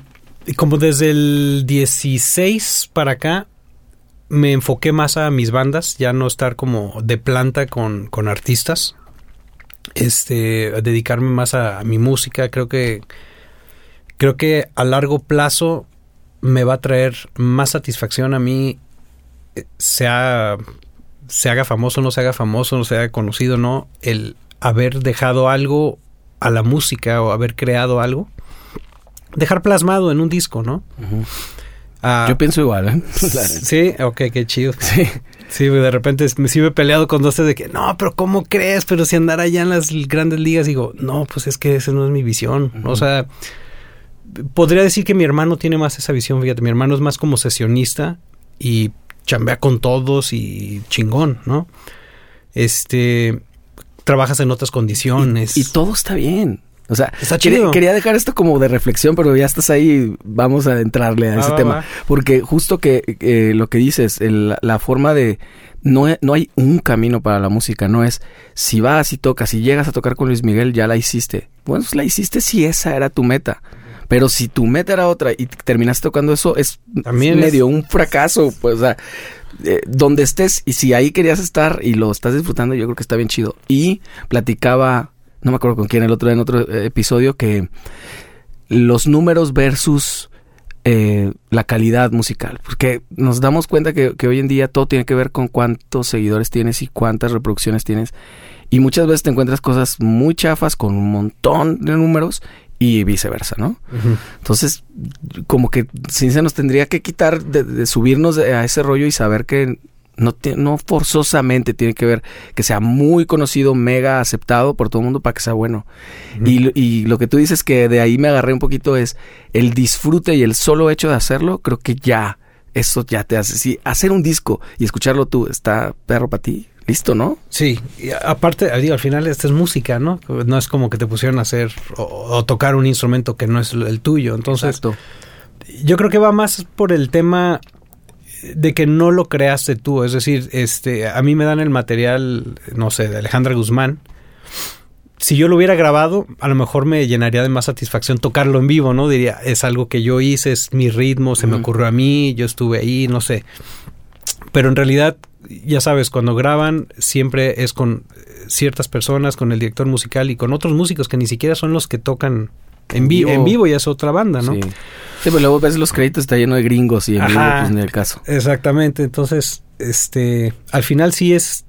como desde el 16 para acá me enfoqué más a mis bandas, ya no estar como de planta con, con artistas, este, dedicarme más a, a mi música. Creo que creo que a largo plazo me va a traer más satisfacción a mí, eh, sea se haga famoso, no se haga famoso, no se haga conocido, no, el haber dejado algo a la música o haber creado algo, dejar plasmado en un disco, ¿no? Ah, Yo pienso igual, ¿eh? Sí, ok, qué chido. Sí. Sí, de repente me sí me he peleado con dos de que, no, pero ¿cómo crees? Pero si andar allá en las grandes ligas, digo, no, pues es que esa no es mi visión. O sea, podría decir que mi hermano tiene más esa visión, fíjate, mi hermano es más como sesionista y chambea con todos y chingón, ¿no? Este, trabajas en otras condiciones. Y todo está bien. O sea, Está quería, chido. quería dejar esto como de reflexión, pero ya estás ahí, vamos a entrarle a ese va, tema. va. Porque justo que eh, lo que dices, el- la forma de... No, he- no hay un camino para la música, no es si vas y tocas, si llegas a tocar con Luis Miguel, ya la hiciste. Bueno, pues la hiciste si esa era tu meta. Pero si tu meta era otra y terminaste tocando eso, es También es- medio un fracaso. Pues, o sea, eh, donde estés y si ahí querías estar y lo estás disfrutando, yo creo que está bien chido. Y platicaba, no me acuerdo con quién el otro en otro eh, episodio, que los números versus eh, la calidad musical. Porque nos damos cuenta que, que hoy en día todo tiene que ver con cuántos seguidores tienes y cuántas reproducciones tienes. Y muchas veces te encuentras cosas muy chafas con un montón de números y viceversa, ¿no? Entonces, como que sí se nos tendría que quitar de, de subirnos a ese rollo y saber que no, no forzosamente tiene que ver que sea muy conocido, mega aceptado por todo el mundo para que sea bueno. y, lo- y lo que tú dices que de ahí me agarré un poquito es el disfrute y el solo hecho de hacerlo, creo que ya, eso ya te hace. Si hacer un disco y escucharlo tú está perro para ti, listo, ¿no? Sí, y aparte, digo, al final esta es música, ¿no? No es como que te pusieron a hacer o, o tocar un instrumento que no es el tuyo. Entonces, Exacto. yo creo que va más por el tema de que no lo creaste tú. Es decir, este, a mí me dan el material, no sé, de Alejandra Guzmán. Si yo lo hubiera grabado, a lo mejor me llenaría de más satisfacción tocarlo en vivo, ¿no? Diría, es algo que yo hice, es mi ritmo, se me ocurrió a mí, yo estuve ahí, no sé. Pero en realidad, ya sabes, cuando graban siempre es con ciertas personas, con el director musical y con otros músicos que ni siquiera son los que tocan en, En vi- vivo. en vivo, ya es otra banda, ¿no? Sí. Sí, pero luego ves los créditos, está lleno de gringos y en vivo, pues ni el caso. Exactamente, entonces, este, al final sí es,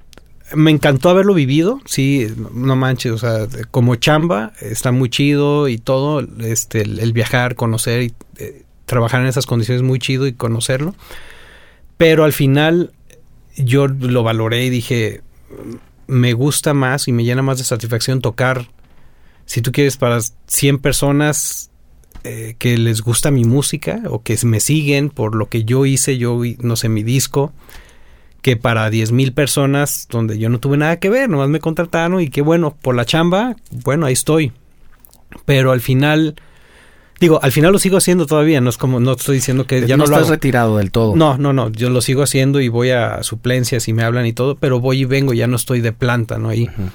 me encantó haberlo vivido, sí, no- manches, o sea, como chamba está muy chido y todo, este, el, el viajar, conocer y eh, trabajar en esas condiciones muy chido y conocerlo, pero al final yo lo valoré y dije, me gusta más y me llena más de satisfacción tocar, si tú quieres, para 100 personas eh, que les gusta mi música o que me siguen por lo que yo hice, yo, no sé, mi disco, que para 10 mil personas donde yo no tuve nada que ver, nomás me contrataron y que bueno, por la chamba, bueno, ahí estoy. Pero al final, digo, al final lo sigo haciendo todavía, no es como, no estoy diciendo que ya no, lo estás hago. retirado del todo. No, no, no, yo lo sigo haciendo y voy a suplencias y me hablan y todo, pero voy y vengo, ya no estoy de planta, ¿no? Ujú.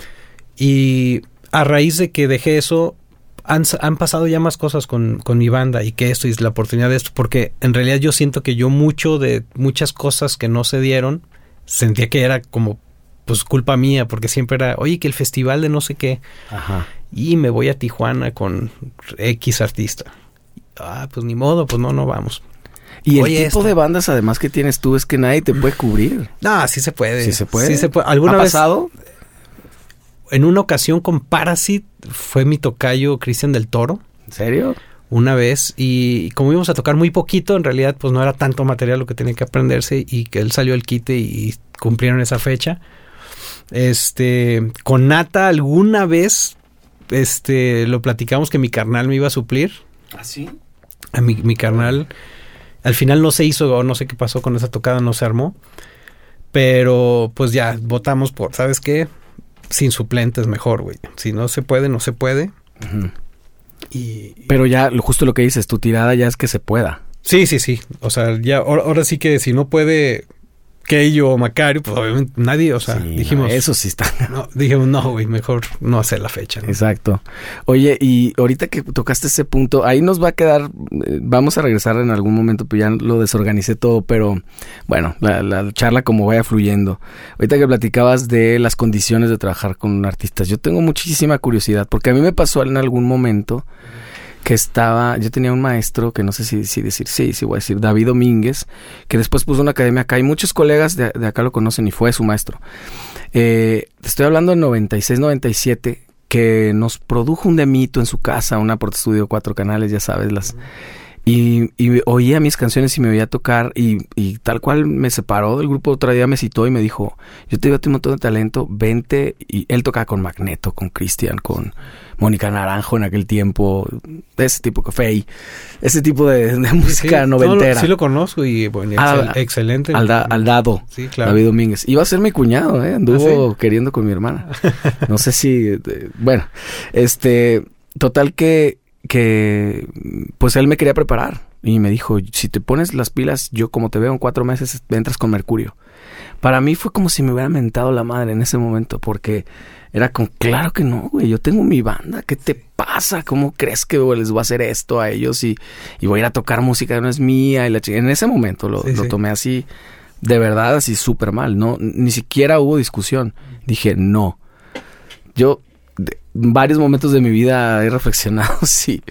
Y a raíz de que dejé eso, han, han pasado ya más cosas con, con mi banda y que esto es la oportunidad de esto, porque en realidad yo siento que yo mucho de muchas cosas que no se dieron, sentía que era como pues culpa mía, porque siempre era, oye, que el festival de no sé qué, Ajá. y me voy a Tijuana con X artista. Ah, pues ni modo, pues no, no vamos. Y el tipo de bandas además que tienes tú es que nadie te puede cubrir. No, sí se puede. Sí se puede. Sí se puede. ¿Alguna ¿Ha vez pasado? En una ocasión con Parasite fue mi tocayo Cristian del Toro. ¿En serio? una vez y como íbamos a tocar muy poquito, en realidad pues no era tanto material lo que tenía que aprenderse y que él salió al quite y cumplieron esa fecha. Este, con Nata alguna vez este lo platicamos que mi carnal me iba a suplir. ¿Ah, sí? A mi, mi carnal al final no se hizo o no sé qué pasó con esa tocada, no se armó. Pero pues ya votamos por, ¿sabes qué? Sin suplentes mejor, güey. Si no se puede, no se puede. y, Pero ya, justo lo que dices, tu tirada ya es que se pueda. Sí, sí, sí. O sea, ya ahora sí que si no puede Keio o Macario, pues obviamente nadie, o sea, dijimos. eso sí está. No, dijimos, no, güey, mejor no hacer la fecha. Exacto. Oye, y ahorita que tocaste ese punto, ahí nos va a quedar, eh, vamos a regresar en algún momento, pues ya lo desorganicé todo, pero bueno, la, charla como vaya fluyendo. Ahorita que platicabas de las condiciones de trabajar con artistas, yo tengo muchísima curiosidad, porque a mí me pasó en algún momento que estaba, yo tenía un maestro, que no sé si, si decir, sí, sí voy a decir, David Domínguez, que después puso una academia acá y muchos colegas de, acá lo conocen y fue su maestro. Eh, estoy hablando de 96, 97, que nos produjo un demito en su casa, una Porta Estudio, cuatro canales, ya sabes, las... Y, y, oía mis canciones y me veía tocar y, y, tal cual me separó del grupo, otro día me citó y me dijo, yo te digo, un montón de talento, vente, y él tocaba con Magneto, con Cristian, con Mónica Naranjo en aquel tiempo, ese tipo de café, ese tipo de, música noventera. sí lo conozco y bueno, excelente. al dado, sí, claro. David Domínguez. Iba a ser mi cuñado, ¿eh? anduvo ¿Ah, queriendo con mi hermana. No sé si, eh, bueno, este, total que que pues él me quería preparar y me dijo, si te pones las pilas, yo como te veo en cuatro meses, entras con Mercurio. Para mí fue como si me hubiera mentado la madre en ese momento, porque era como, claro que no, güey, yo tengo mi banda, ¿qué te pasa? ¿Cómo crees que les voy a hacer esto a ellos y, voy a ir a tocar música que no es mía? Y la en ese momento lo, lo tomé así, de verdad, así súper mal, no, ni siquiera hubo discusión. Dije, no. Yo varios momentos de mi vida he reflexionado si,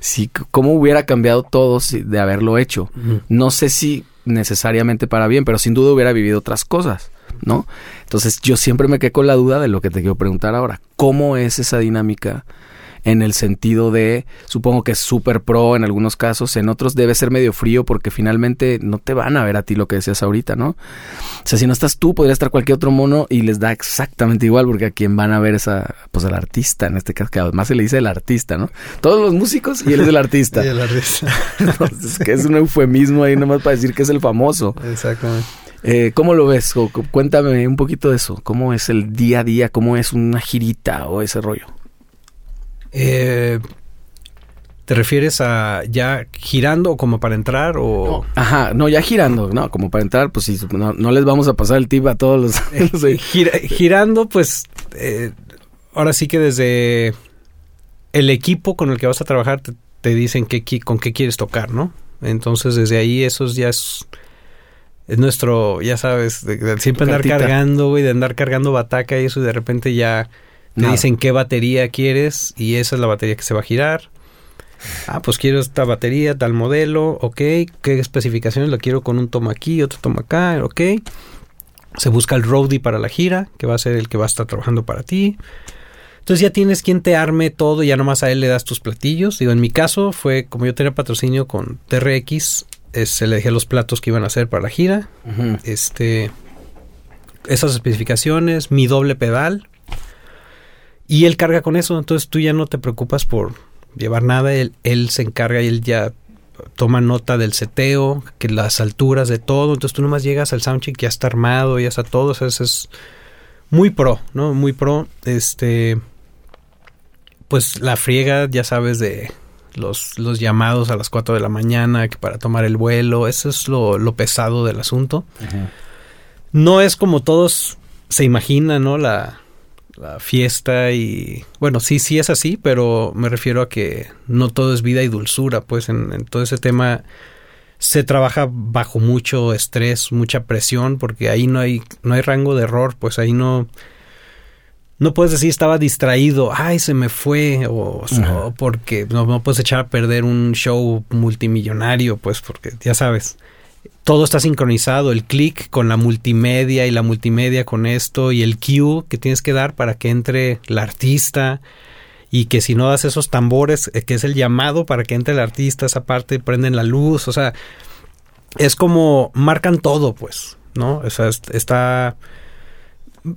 si cómo hubiera cambiado todo de haberlo hecho. No sé si necesariamente para bien, pero sin duda hubiera vivido otras cosas, ¿no? Entonces yo siempre me quedé con la duda de lo que te quiero preguntar ahora. ¿Cómo es esa dinámica en el sentido de, supongo que es súper pro en algunos casos, en otros debe ser medio frío porque finalmente no te van a ver a ti lo que decías ahorita, ¿no? O sea, si no estás tú, podría estar cualquier otro mono y les da exactamente igual porque a quien van a ver esa, pues el artista, en este caso, que además se le dice el artista, ¿no? Todos los músicos y él es el artista. y el artista. Entonces, que es un eufemismo ahí nomás para decir que es el famoso. Exactamente. Eh, ¿Cómo lo ves? Cuéntame un poquito de eso. ¿Cómo es el día a día? ¿Cómo es una girita o ese rollo? Eh, ¿Te refieres a ya girando como para entrar o...? ajá, no, ya girando, no, como para entrar, pues sí, no, les vamos a pasar el tip a todos los... Eh, girando, pues, eh, ahora sí que desde el equipo con el que vas a trabajar te, dicen qué, con qué quieres tocar, ¿no? Entonces, desde ahí eso ya es... Es nuestro, ya sabes, de, siempre andar cargando, güey, de andar cargando bataca y eso y de repente ya te dicen qué batería quieres y esa es la batería que se va a girar. Ah, pues quiero esta batería, tal modelo, ok. ¿Qué especificaciones? La quiero con un toma aquí, otro toma acá, ok. Se busca el roadie para la gira, que va a ser el que va a estar trabajando para ti. Entonces ya tienes quien te arme todo, y ya nomás a él le das tus platillos. Digo, en mi caso fue como yo tenía patrocinio con TRX, se le dejé los platos que iban a hacer para la gira. Este, esas especificaciones, mi doble pedal, y él carga con eso, entonces tú ya no te preocupas por llevar nada, él, él se encarga y él ya toma nota del seteo, que las alturas de todo, entonces tú nomás llegas al soundcheck ya está armado, ya está todo, eso es muy pro, ¿no? Muy pro, este, pues la friega, ya sabes, de los, los llamados a las 4 de la mañana que para tomar el vuelo, eso es lo, lo pesado del asunto. No es como todos se imaginan, ¿no? La, la fiesta y bueno, sí, sí es así, pero me refiero a que no todo es vida y dulzura, pues en, todo ese tema se trabaja bajo mucho estrés, mucha presión, porque ahí no hay, no hay rango de error, pues ahí no, no puedes decir estaba distraído, ay, se me fue, o, porque no, no, puedes echar a perder un show multimillonario, pues porque ya sabes, todo está sincronizado, el clic con la multimedia y la multimedia con esto y el cue que tienes que dar para que entre la artista y que si no das esos tambores, eh, que es el llamado para que entre el artista, esa parte, prenden la luz, o sea, es como marcan todo, pues, ¿no? O sea, está...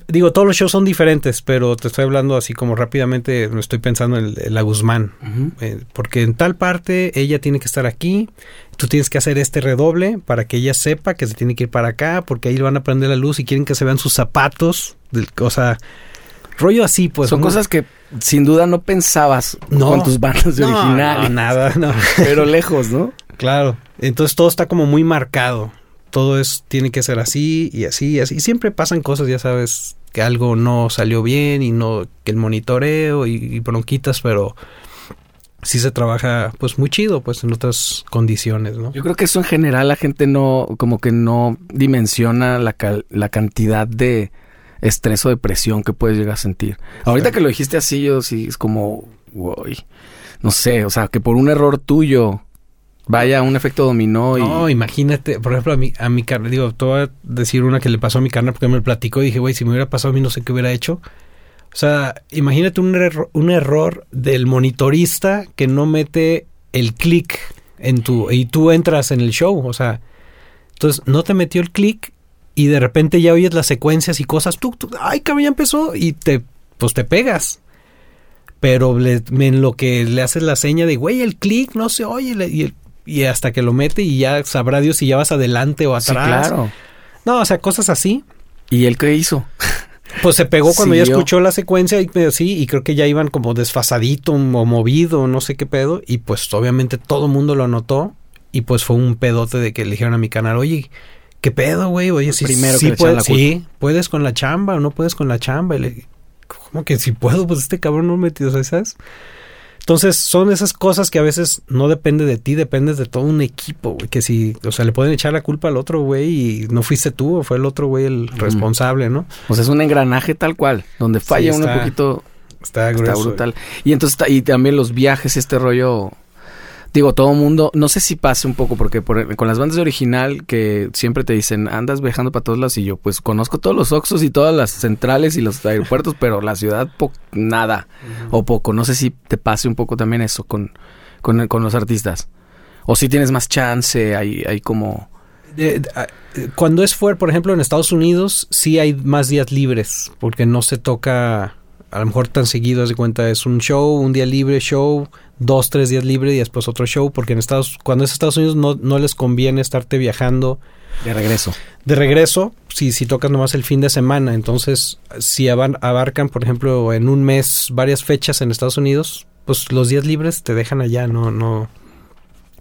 Digo, todos los shows son diferentes, pero te estoy hablando así como rápidamente, me estoy pensando en, la Guzmán. Eh, porque en tal parte ella tiene que estar aquí, tú tienes que hacer este redoble para que ella sepa que se tiene que ir para acá, porque ahí le van a prender la luz y quieren que se vean sus zapatos. o sea, rollo así, pues. Son cosas que sin duda no pensabas con tus bandas de original. No, nada, no. Pero lejos, ¿no? Claro. Entonces todo está como muy marcado todo es, tiene que ser así y así y así. Y siempre pasan cosas, ya sabes, que algo no salió bien y no, que el monitoreo y, bronquitas, pero sí se trabaja pues muy chido pues en otras condiciones, ¿no? Yo creo que eso en general la gente no, como que no dimensiona la, la cantidad de estrés o depresión que puedes llegar a sentir. Ahorita que lo dijiste así, yo sí es como, uy, no sé, o sea, que por un error tuyo vaya un efecto dominó y... No, imagínate, por ejemplo, a mi, a mi carne, digo, te voy a decir una que le pasó a mi carne porque me platicó y dije, güey, si me hubiera pasado a mí no sé qué hubiera hecho. O sea, imagínate un, error, un error del monitorista que no mete el clic en tu... y tú entras en el show, o sea, entonces no te metió el clic y de repente ya oyes las secuencias y cosas, tú, tú ay, cabrón, ya empezó y te, pues te pegas pero en lo que le haces la seña de, güey, el clic no se oye, y el, y hasta que lo mete y ya sabrá Dios si ya vas adelante o atrás. claro. No, o sea, cosas así. ¿Y él qué hizo? Pues se pegó cuando ya escuchó la secuencia y sí, y creo que ya iban como desfasadito o movido, no sé qué pedo, y pues obviamente todo el mundo lo notó y pues fue un pedote de que le dijeron a mi canal, oye, ¿qué pedo, güey? Oye, si Primero sí, puedes, sí, puedes con la chamba o no puedes con la chamba. Y le, ¿Cómo que si puedo? Pues este cabrón no metió, ¿sabes? Entonces, son esas cosas que a veces no depende de ti, dependes de todo un equipo, güey. Que si, o sea, le pueden echar la culpa al otro güey y no fuiste tú o fue el otro güey el responsable, ¿no? Pues es un engranaje tal cual, donde falla uno un poquito. Está, está brutal. Y entonces, y también los viajes, este rollo digo, todo mundo, no sé si pase un poco, porque con las bandas de original que siempre te dicen, andas viajando para todos lados, y yo, pues conozco todos los Oxos y todas las centrales y los aeropuertos, pero la ciudad, nada, o poco. No sé si te pase un poco también eso con, con, con los artistas. O si tienes más chance, hay, hay como... cuando es fuera, por ejemplo, en Estados Unidos, sí hay más días libres, porque no se toca a lo mejor tan seguido, de cuenta, es un show, un día libre, show, dos, tres días libre y después otro show, porque en Estados, cuando es Estados Unidos no, no les conviene estarte viajando. De regreso. De regreso, si, si tocas nomás el fin de semana. Entonces, si abarcan, por ejemplo, en un mes varias fechas en Estados Unidos, pues los días libres te dejan allá, no, no,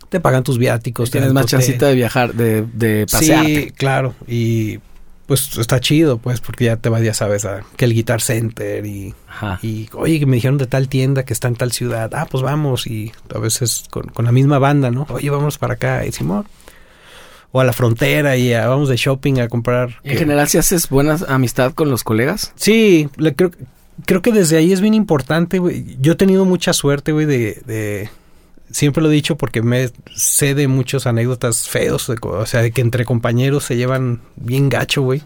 te pagan tus viáticos. Tienes más chancita de viajar, de, de pasearte. Sí, claro. Y pues está chido, pues, porque ya te vas, ya sabes, a, que el Guitar Center y, y, oye, que me dijeron de tal tienda que está en tal ciudad, ah, pues vamos, y a veces con, la misma banda, ¿no? Oye, vamos para acá, y Simón. O a la frontera y vamos de shopping a comprar. ¿En general si haces buena amistad con los colegas? Sí, le, creo, creo que desde ahí es bien importante, güey. Yo he tenido mucha suerte, güey, de siempre lo he dicho porque me sé de muchas anécdotas feos, o sea, de que entre compañeros se llevan bien gacho, güey.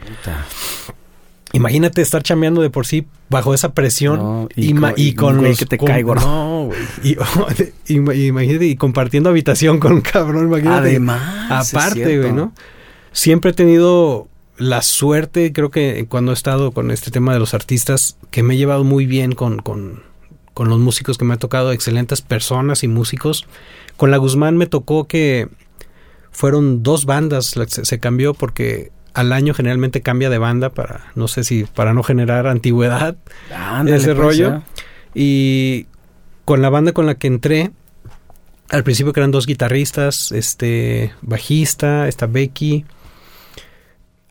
Imagínate estar chameando de por sí bajo esa presión y, con, los que te caigo, no, güey. imagínate y compartiendo habitación con un cabrón, imagínate. Además, aparte, güey, ¿no? Siempre he tenido la suerte, creo que cuando he estado con este tema de los artistas, que me he llevado muy bien con, con con los músicos que me ha tocado, excelentes personas y músicos. Con la Guzmán me tocó que fueron dos bandas, se, cambió porque al año generalmente cambia de banda para, no sé si, para no generar antigüedad, ese pues, rollo. Y con la banda con la que entré, al principio que eran dos guitarristas, este, bajista, esta Becky,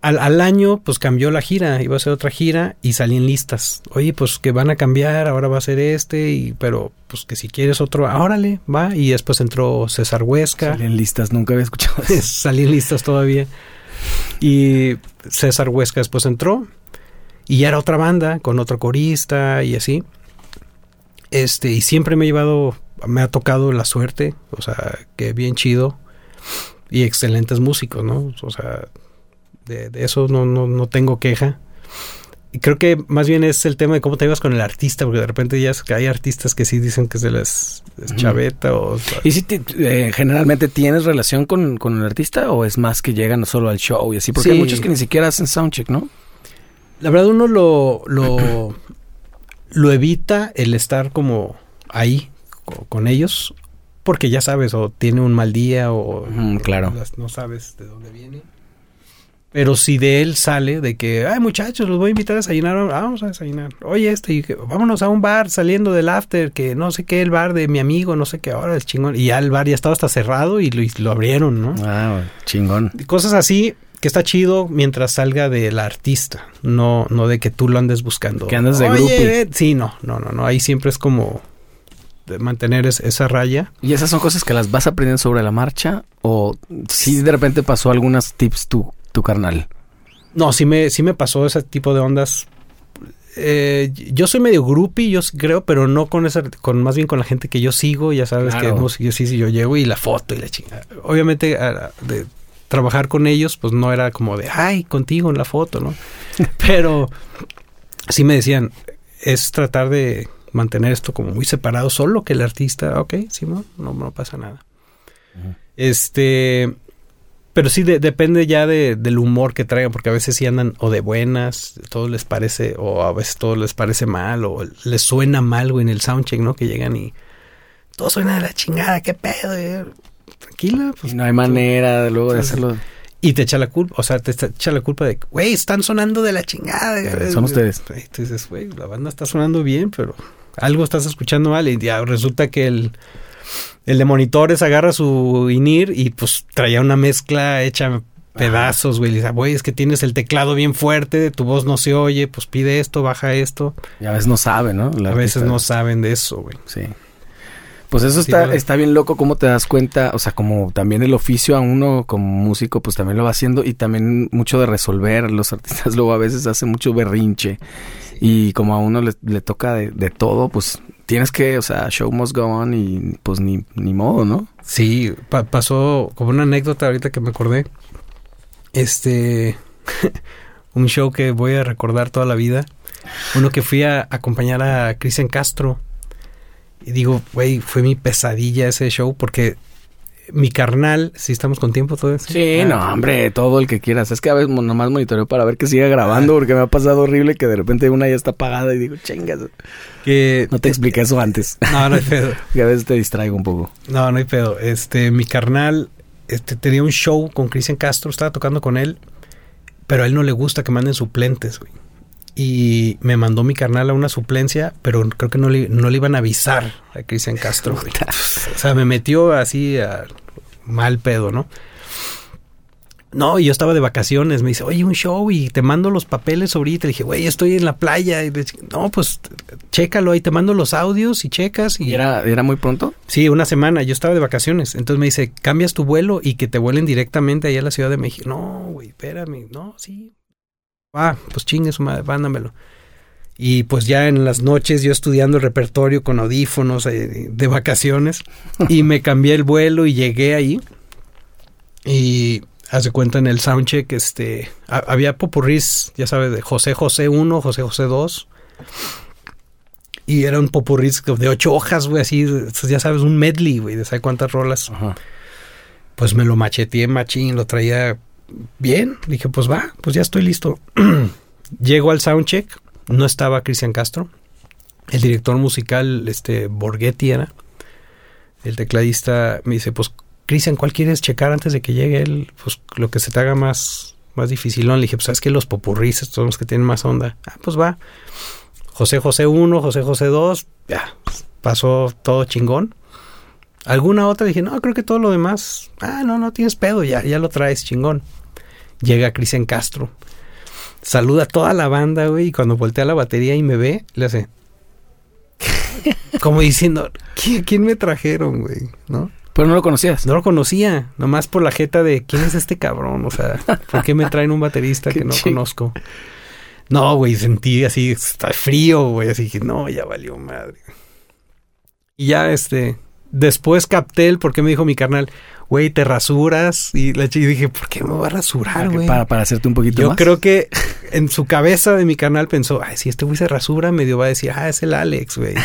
al, año, pues cambió la gira, iba a ser otra gira y salí en listas. Oye, pues que van a cambiar, ahora va a ser este, y, pero pues que si quieres otro, órale, va. Y después entró César Huesca. Salí en listas, nunca había escuchado eso. salí en listas todavía. Y César Huesca después entró. Y ya era otra banda, con otro corista y así. Este, y siempre me ha llevado, me ha tocado la suerte, o sea, que bien chido. Y excelentes músicos, ¿no? O sea, de, eso no, no, no tengo queja. y creo que más bien es el tema de cómo te ibas con el artista, porque de repente ya es que hay artistas que sí dicen que se les chaveta o... ¿Y si te- eh, generalmente tienes relación con, con el artista o es más que llegan solo al show y así? Porque hay muchos que ni siquiera hacen soundcheck, ¿no? La verdad uno lo, lo, lo evita el estar como ahí co- con ellos, porque ya sabes, o tiene un mal día o claro. no sabes de dónde viene. Pero si de él sale de que, ay muchachos, los voy a invitar a desayunar, vamos a desayunar. Oye, este, y vámonos a un bar saliendo del after, que no sé qué, el bar de mi amigo, no sé qué, ahora es chingón. Y ya el bar ya estaba hasta cerrado y lo, y lo abrieron, ¿no? Ah, chingón. Cosas así que está chido mientras salga del artista, no, no de que tú lo andes buscando. Que andes de eh, Sí, no, no, no, no. Ahí siempre es como de mantener es- esa raya. ¿Y esas son cosas que las vas aprendiendo sobre la marcha? ¿O si de repente pasó algunas tips tu, tu carnal? No, sí me, sí me pasó ese tipo de ondas. Eh, yo soy medio groupie, yo creo, pero no con esa, con más bien con la gente que yo sigo, ya sabes Claro. que yo sí, sí, yo llego y la foto y la chingada. Obviamente, a- de trabajar con ellos, pues no era como de, ay, contigo en la foto, ¿no? pero sí me decían, es tratar de mantener esto como muy separado, solo que el artista, ok, sí, no, no, no pasa nada. Este, pero sí de- depende ya de- del humor que traigan, porque a veces sí andan o de buenas, todo les parece, o a veces todo les parece mal, o les suena mal, güey, en el soundcheck, ¿no? Que llegan y todo suena de la chingada, qué pedo, güey? tranquila, pues. Y no hay manera de luego de sí. hacerlo. Y te echa la culpa, o sea, te echa- la culpa de, güey, están sonando de la chingada. Eh, son ustedes. Y tú dices, güey, la banda está sonando bien, pero algo estás escuchando mal. Y ya resulta que el, el de monitores agarra su INIR y pues traía una mezcla hecha pedazos, güey. Y dice, güey, es que tienes el teclado bien fuerte, tu voz no se oye, pues pide esto, baja esto. Y a veces no sabe, ¿no? A veces no saben de eso, güey. Sí. Pues eso Sí, está, está bien loco cómo te das cuenta, o sea, como también el oficio a uno como músico, pues también lo va haciendo y también mucho de resolver. Los artistas luego a veces hacen mucho berrinche y como a uno le, le toca de, de todo, pues tienes que, o sea, show must go on y pues ni, ni modo, ¿no? Sí, pa- pasó como una anécdota ahorita que me acordé. Este, un show que voy a recordar toda la vida. Uno que fui a acompañar a Cristian Castro. Y digo, güey, fue mi pesadilla ese show porque mi carnal, si estamos con tiempo todo eso. Sí, Ah, no, hombre, todo el que quieras. Es que a veces nomás monitoreo para ver que siga grabando porque me ha pasado horrible que de repente una ya está apagada y digo, chingas, Que, no te expliqué eso antes. no, no hay pedo. Y a veces te distraigo un poco. No, no hay pedo. Este, mi carnal, este, tenía un show con Cristian Castro, estaba tocando con él, pero a él no le gusta que manden suplentes, güey. Y me mandó mi carnal a una suplencia, pero creo que no le, no le iban a avisar a Cristian Castro, güey. O sea, me metió así a mal pedo, ¿no? No, y yo estaba de vacaciones, me dice, oye, un show y te mando los papeles ahorita. Le dije, güey, estoy en la playa. Y le dije, no, pues, chécalo ahí, te mando los audios y checas. ¿Y era, era muy pronto? Sí, una semana. Yo estaba de vacaciones. Entonces me dice, cambias tu vuelo y que te vuelen directamente allá a la Ciudad de México. No, güey, espérame. No, sí. Ah, pues chingue su madre, mándamelo. Y pues ya en las noches yo estudiando el repertorio con audífonos eh, de vacaciones. y me cambié el vuelo y llegué ahí. Y hace cuenta en el soundcheck, este, ha- había popurrís, ya sabes, de José José 1, José José 2. Y era un popurrís de ocho hojas, güey, así, ya sabes, un medley, güey, de sabe cuántas rolas. Ajá. Pues me lo macheteé machín, lo traía bien. Dije, pues va, pues ya estoy listo. Llego al soundcheck, no estaba Cristian Castro. El director musical, este, Borghetti era. El tecladista me dice, pues, Cristian, ¿cuál quieres checar antes de que llegue él? Pues lo que se te haga más, más dificilón. Le dije, pues, ¿sabes que Los popurrís son los que tienen más onda. Ah, pues va. José José 1, José José 2, ya, pasó todo chingón. Alguna otra dije, no, creo que todo lo demás, ah, no, no tienes pedo, ya, ya lo traes chingón. Llega Cristian Castro, saluda a toda la banda, güey, y cuando voltea la batería y me ve, le hace, como diciendo, ¿quién, quién me trajeron, güey? ¿No? Pero no lo conocías. No lo conocía, nomás por la jeta de, ¿quién es este cabrón? O sea, ¿por qué me traen un baterista que no conozco? No, güey, sentí así, está frío, güey, así que no, ya valió madre. Y ya, este, después capté el por qué me dijo mi carnal, güey, te rasuras. Y la chica dije, ¿por qué me voy a rasurar, güey? para, para hacerte un poquito Yo más. creo que en su cabeza de mi canal pensó, ay, si este güey se rasura, medio va a decir, ah, es el Alex, güey.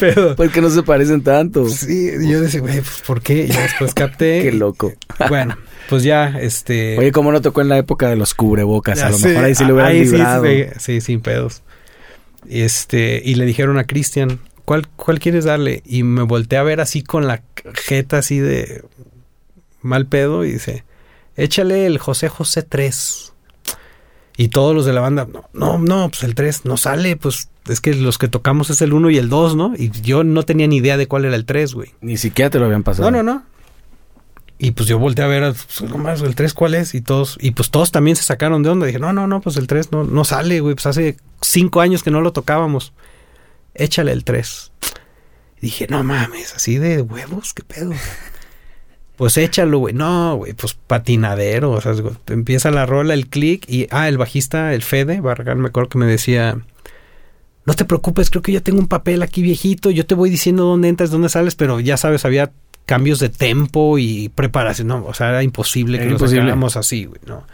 Pero, ¿Por qué no se parecen tanto? Sí, yo decía, güey, pues ¿por qué? Y después capté. qué loco. bueno, pues ya, este. Oye, ¿cómo no tocó en la época de los cubrebocas? a lo mejor ahí sí lo hubieran ahí librado. Sí, sí, sin pedos. Este, y le dijeron a Cristian, ¿cuál, ¿cuál quieres darle? Y me volteé a ver así con la jeta así de mal pedo y dice, échale el José José 3. Y todos los de la banda, no, no, no, pues el 3 no sale, pues es que los que tocamos es el 1 y el 2, ¿no? Y yo no tenía ni idea de cuál era el 3, güey. Ni siquiera te lo habían pasado. No, no, no. Y pues yo volteé a ver, pues, nomás, el 3 cuál es, y todos, y pues todos también se sacaron de onda. Dije, no, no, no, pues el 3 no, no sale, güey, pues hace 5 años que no lo tocábamos. Échale el 3. dije, no mames, así de huevos, qué pedo. Pues échalo, güey. No, güey, pues patinadero. O sea, empieza la rola, el click y, ah, el bajista, el Fede Barragán, me acuerdo que me decía, no te preocupes, creo que ya tengo un papel aquí viejito, yo te voy diciendo dónde entras, dónde sales, pero ya sabes, había cambios de tempo y preparación, no, o sea, era imposible que nos así, güey, no.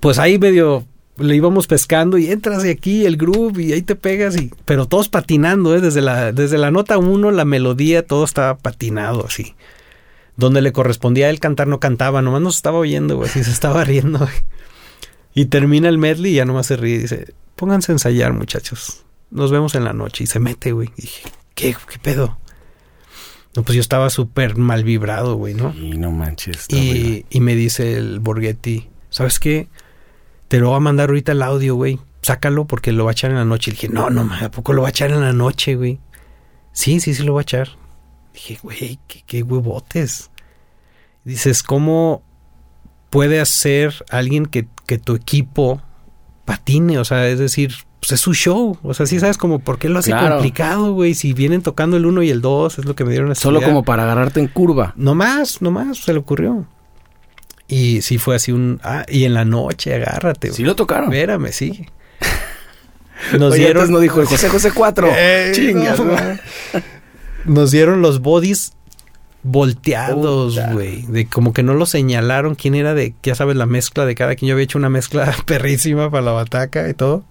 Pues ahí medio le íbamos pescando y entras de aquí el groove y ahí te pegas y pero todos patinando, ¿eh? desde la desde la nota uno la melodía todo estaba patinado así donde le correspondía a él cantar no cantaba, nomás nos estaba oyendo, güey, así se estaba riendo. Y termina el medley y ya nomás se ríe y dice, pónganse a ensayar, muchachos. Nos vemos en la noche. Y se mete, güey. Y dije, ¿qué, qué pedo? No, pues yo estaba súper mal vibrado, güey, ¿no? Y no manches. Y, y, me dice el Borghetti, ¿sabes qué? Te lo voy a mandar ahorita el audio, güey. Sácalo porque lo va a echar en la noche. Y dije, no, no, ¿a poco lo va a echar en la noche, güey? Sí, sí, sí lo va a echar. Dije, güey, qué, huevotes. Dices, ¿cómo puede hacer alguien que, que tu equipo patine? O sea, es decir, pues es su show. O sea, sí sabes como por qué lo hace complicado, güey. Si vienen tocando el 1 y el 2, es lo que me dieron a Solo como para agarrarte en curva. No más, no más, se le ocurrió. Y sí fue así un... Ah, y en la noche, agárrate. Sí lo tocaron. Espérame, sí. Nos dieron... no dijo el José José 4. Eh, Chingas, nos dieron los bodies volteados, güey. De como que no lo señalaron quién era de, ya sabes, la mezcla de cada quien. Yo había hecho una mezcla perrísima para la bataca y todo.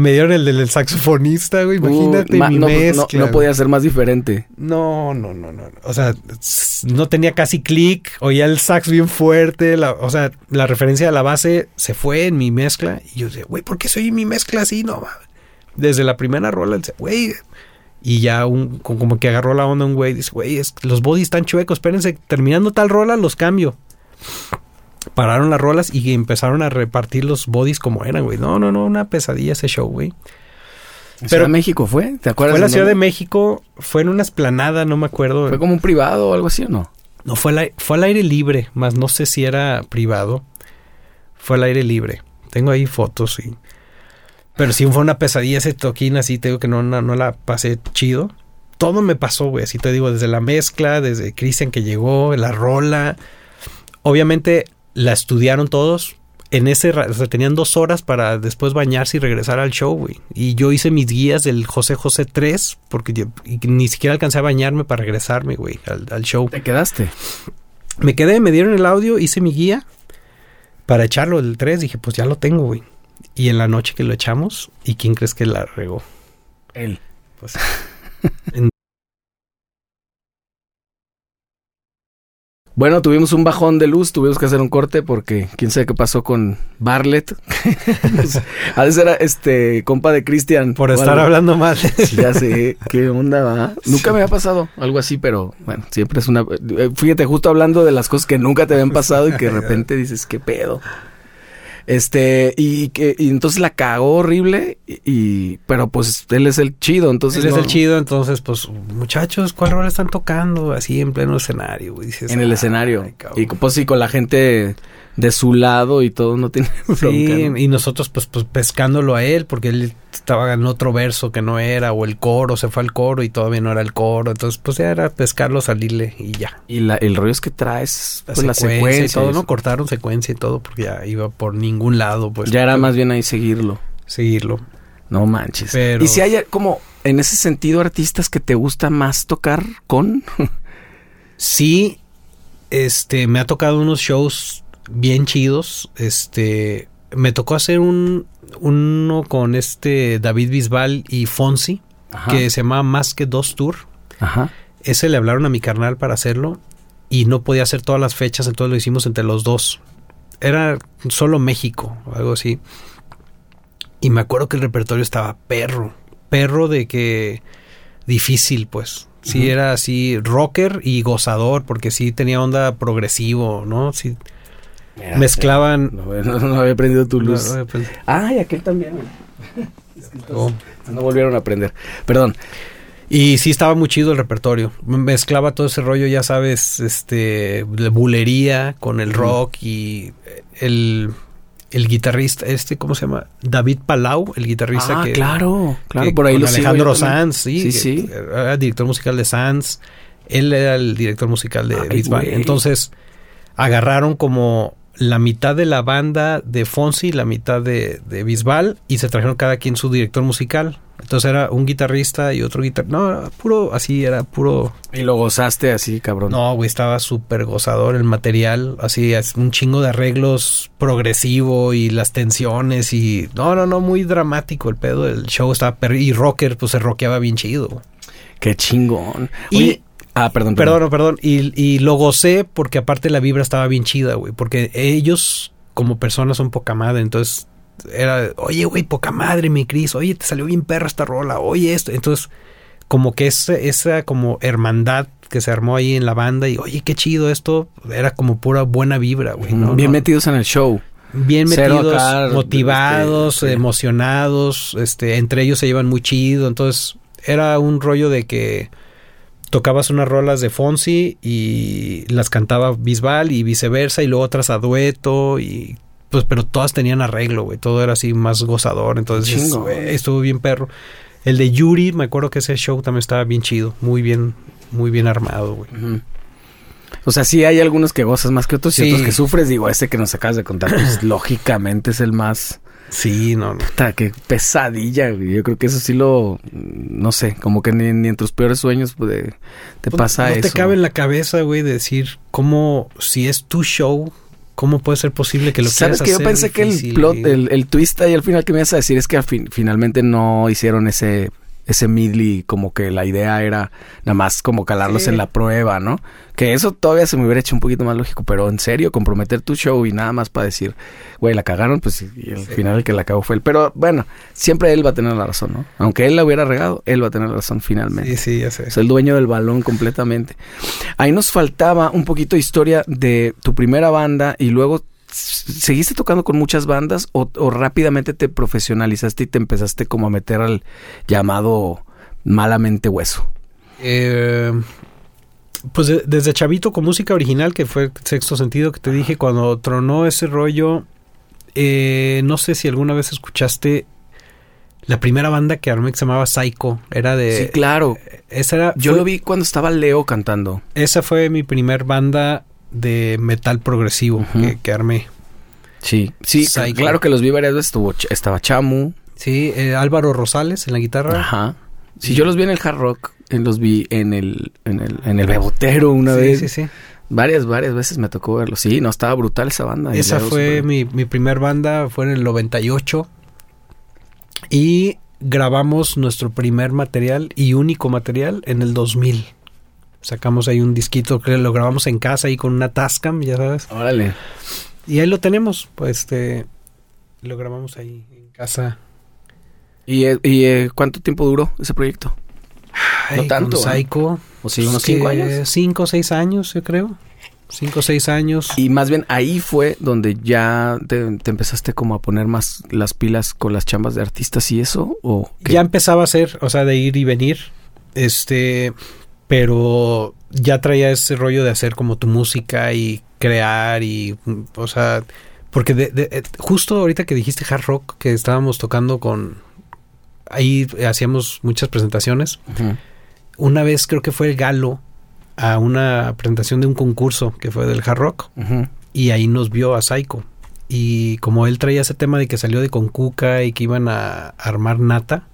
Me dieron el del saxofonista, güey. Imagínate mi no, mezcla. No, podía ser más diferente. No, no, no, no. O sea, no tenía casi clic. Oía el sax bien fuerte. o sea, la referencia a la base se fue en mi mezcla. Y yo decía, güey, ¿por qué soy mi mezcla así? No, Desde la primera rola, güey, y ya un, como que agarró la onda un güey, dice, güey, los bodies están chuecos, espérense, terminando tal rola, los cambio. Pararon las rolas y empezaron a repartir los bodies como eran, güey. No, no, no, una pesadilla ese show, güey. Pero México fue, ¿te acuerdas? Fue en la Ciudad de México, fue en una esplanada, no me acuerdo. ¿Fue como un privado o algo así o no? No, fue, fue al aire libre, más no sé si era privado. Fue al aire libre. Tengo ahí fotos y... Pero sí fue una pesadilla ese toquín, así te digo que no, no, la pasé chido. Todo me pasó, güey, así te digo, desde la mezcla, desde Cristian que llegó, la rola. Obviamente la estudiaron todos. En ese, o sea, tenían dos horas para después bañarse y regresar al show, güey. Y yo hice mis guías del José José 3, porque ni siquiera alcancé a bañarme para regresarme, güey, al, al show. ¿Te quedaste? Me quedé, me dieron el audio, hice mi guía para echarlo el 3. Dije, pues ya lo tengo, güey. Y en la noche que lo echamos, ¿y quién crees que la regó? Él. Pues. Bueno, tuvimos un bajón de luz, tuvimos que hacer un corte porque quién sabe qué pasó con Barlet. a veces era este compa de Cristian. Por estar hablando mal. ya sé, qué onda va. Nunca me ha pasado algo así, pero bueno, siempre es una... Eh, fíjate, justo hablando de las cosas que nunca te habían pasado y que de repente dices, qué pedo. Este, y que y entonces la cagó horrible, y, pero pues él es el chido, entonces. Él es el chido, entonces, pues, muchachos, ¿cuál rol están tocando? Así en pleno escenario, Dices, en el escenario. y pues sí, con la gente de su lado y todo, no tiene Sí, y nosotros pues, pues pescándolo a él, porque él estaba en otro verso que no era, o el coro, se fue al coro y todavía no era el coro, entonces pues ya era pescarlo, salirle y ya. Y la, el rollo es que traes la, pues, secuencia, y todo, ¿no? Cortaron secuencia y todo, porque ya iba por ningún lado, pues. Ya era más bien ahí seguirlo. Seguirlo. No manches. Y si hay como, en ese sentido, artistas que te gusta más tocar con... sí, este, me ha tocado unos shows bien chidos. Este, me tocó hacer un uno con este David Bisbal y Fonsi, Ajá. que se llamaba Más que Dos Tour. Ajá. Ese le hablaron a mi carnal para hacerlo y no podía hacer todas las fechas, entonces lo hicimos entre los dos. Era solo México, algo así. Y me acuerdo que el repertorio estaba perro, perro de que difícil, pues. Sí, era así rocker y gozador, porque sí tenía onda progresivo, ¿no? Sí, Mira, mezclaban... No, no, no había prendido tu luz. No, no, pues, Ay, aquel también. oh. No volvieron a aprender. Perdón. Y sí estaba muy chido el repertorio. Mezclaba todo ese rollo, ya sabes, este, de bulería con el rock y el, el guitarrista, este, ¿cómo se llama? David Palau, el guitarrista ah, que... claro, claro, que por ahí con lo Alejandro. Sanz, sí. Sí, que sí. Era director musical de Sanz. Él era el director musical de Ay, Bisbal. güey. Entonces, agarraron como la mitad de la banda de Fonsi y la mitad de, de Bisbal y se trajeron cada quien su director musical. Entonces era un guitarrista y otro guitarrista. No, era puro, así era puro. Y lo gozaste así, cabrón. No, güey, estaba súper gozador el material. Así, es un chingo de arreglos progresivo y las tensiones y. No, no, no, muy dramático el pedo. El show estaba. per- Y rocker, pues se rockeaba bien chido. Qué chingón. Y- ah, perdón, Perdón, perdón. Y, y lo gocé porque aparte la vibra estaba bien chida, güey. Porque ellos, como personas, son poca madre. Entonces, era, oye, güey, poca madre, mi Cris. Oye, te salió bien perra esta rola. Oye, esto. Entonces, como que esa, esa como hermandad que se armó ahí en la banda y, oye, qué chido esto. Era como pura buena vibra, güey. ¿no? Bien No- metidos en el show. bien metidos, motivados, este, sí. emocionados, este, entre ellos se llevan muy chido, entonces era un rollo de que tocabas unas rolas de Fonsi y las cantaba Bisbal y viceversa y luego otras a dueto y pues pero todas tenían arreglo, güey, todo era así más gozador, entonces Chingo. güey, estuvo bien perro. El de Yuri, me acuerdo que ese show también estaba bien chido, muy bien muy bien armado, güey. O sea, sí hay algunos que gozas más que otros y otros que sufres. Digo, ese que nos acabas de contar, pues lógicamente es el más... Sí, no, no. Puta, qué pesadilla, güey. Yo creo que eso sí lo... No sé, como que ni, ni en tus peores sueños pues, de- te Pues, pasa no eso. te cabe en la cabeza, güey, decir cómo, si es tu show, cómo puede ser posible que lo ¿Sabes que yo pensé que el plot, el, el twist ahí al final que me ibas a decir es que al fin- finalmente no hicieron ese ese medley como que la idea era nada más como calarlos Sí. en la prueba, ¿no? Que eso todavía se me hubiera hecho un poquito más lógico, pero en serio, comprometer tu show y nada más para decir, güey, la cagaron, pues y al final el que la cagó fue él. Pero bueno, siempre él va a tener la razón, ¿no? Aunque él la hubiera regado, él va a tener la razón finalmente. Sí, sí, ya sé. Es el dueño del balón completamente. Ahí nos faltaba un poquito de historia de tu primera banda y luego seguiste tocando con muchas bandas o, o rápidamente te profesionalizaste y te empezaste como a meter al llamado malamente hueso. Eh, pues de- desde chavito con música original, que fue sexto sentido que te dije, cuando tronó ese rollo, eh, no sé si alguna vez escuchaste la primera banda que armé que se llamaba Psycho, era de... sí, claro. Esa era... Yo fue- lo vi cuando estaba Leo cantando. Esa fue mi primer banda de metal progresivo que, que armé. Sí, sí, Psycho. claro que los vi varias veces. Estuvo, estaba Chamu. Sí, eh, Álvaro Rosales en la guitarra. Ajá. Sí, yo los vi en el hard rock. eh, Los vi en el, en el, en el bebotero una sí, vez. sí, sí. Varias, varias veces me tocó verlo. Sí, no, estaba brutal esa banda. Esa fue mi, mi primer banda, fue en el 98. Y grabamos nuestro primer material y único material en el 2000. Sacamos ahí un disquito que lo grabamos en casa ahí con una Tascam, ya sabes. Órale. Y ahí lo tenemos, pues este lo grabamos ahí en casa. ¿Y, eh, y, eh, cuánto tiempo duró ese proyecto? Ay, tanto, con ¿eh? Psycho. ¿O sí, unos cinco años? Cinco o seis años, yo creo. Cinco o seis años. Y más bien ahí fue donde ya te, te empezaste como a poner más las pilas con las chambas de artistas y eso. ¿O qué? Ya empezaba a ser, o sea, de ir y venir. Este, pero ya traía ese rollo de hacer como tu música y crear y, o sea, porque de- de- eh, justo ahorita que dijiste hard rock, que estábamos tocando con, ahí hacíamos muchas presentaciones. Una vez creo que fue el Galo a una presentación de un concurso que fue del hard rock y ahí nos vio a Psycho. Y como él traía ese tema de que salió de Concuca y que iban a armar Nata,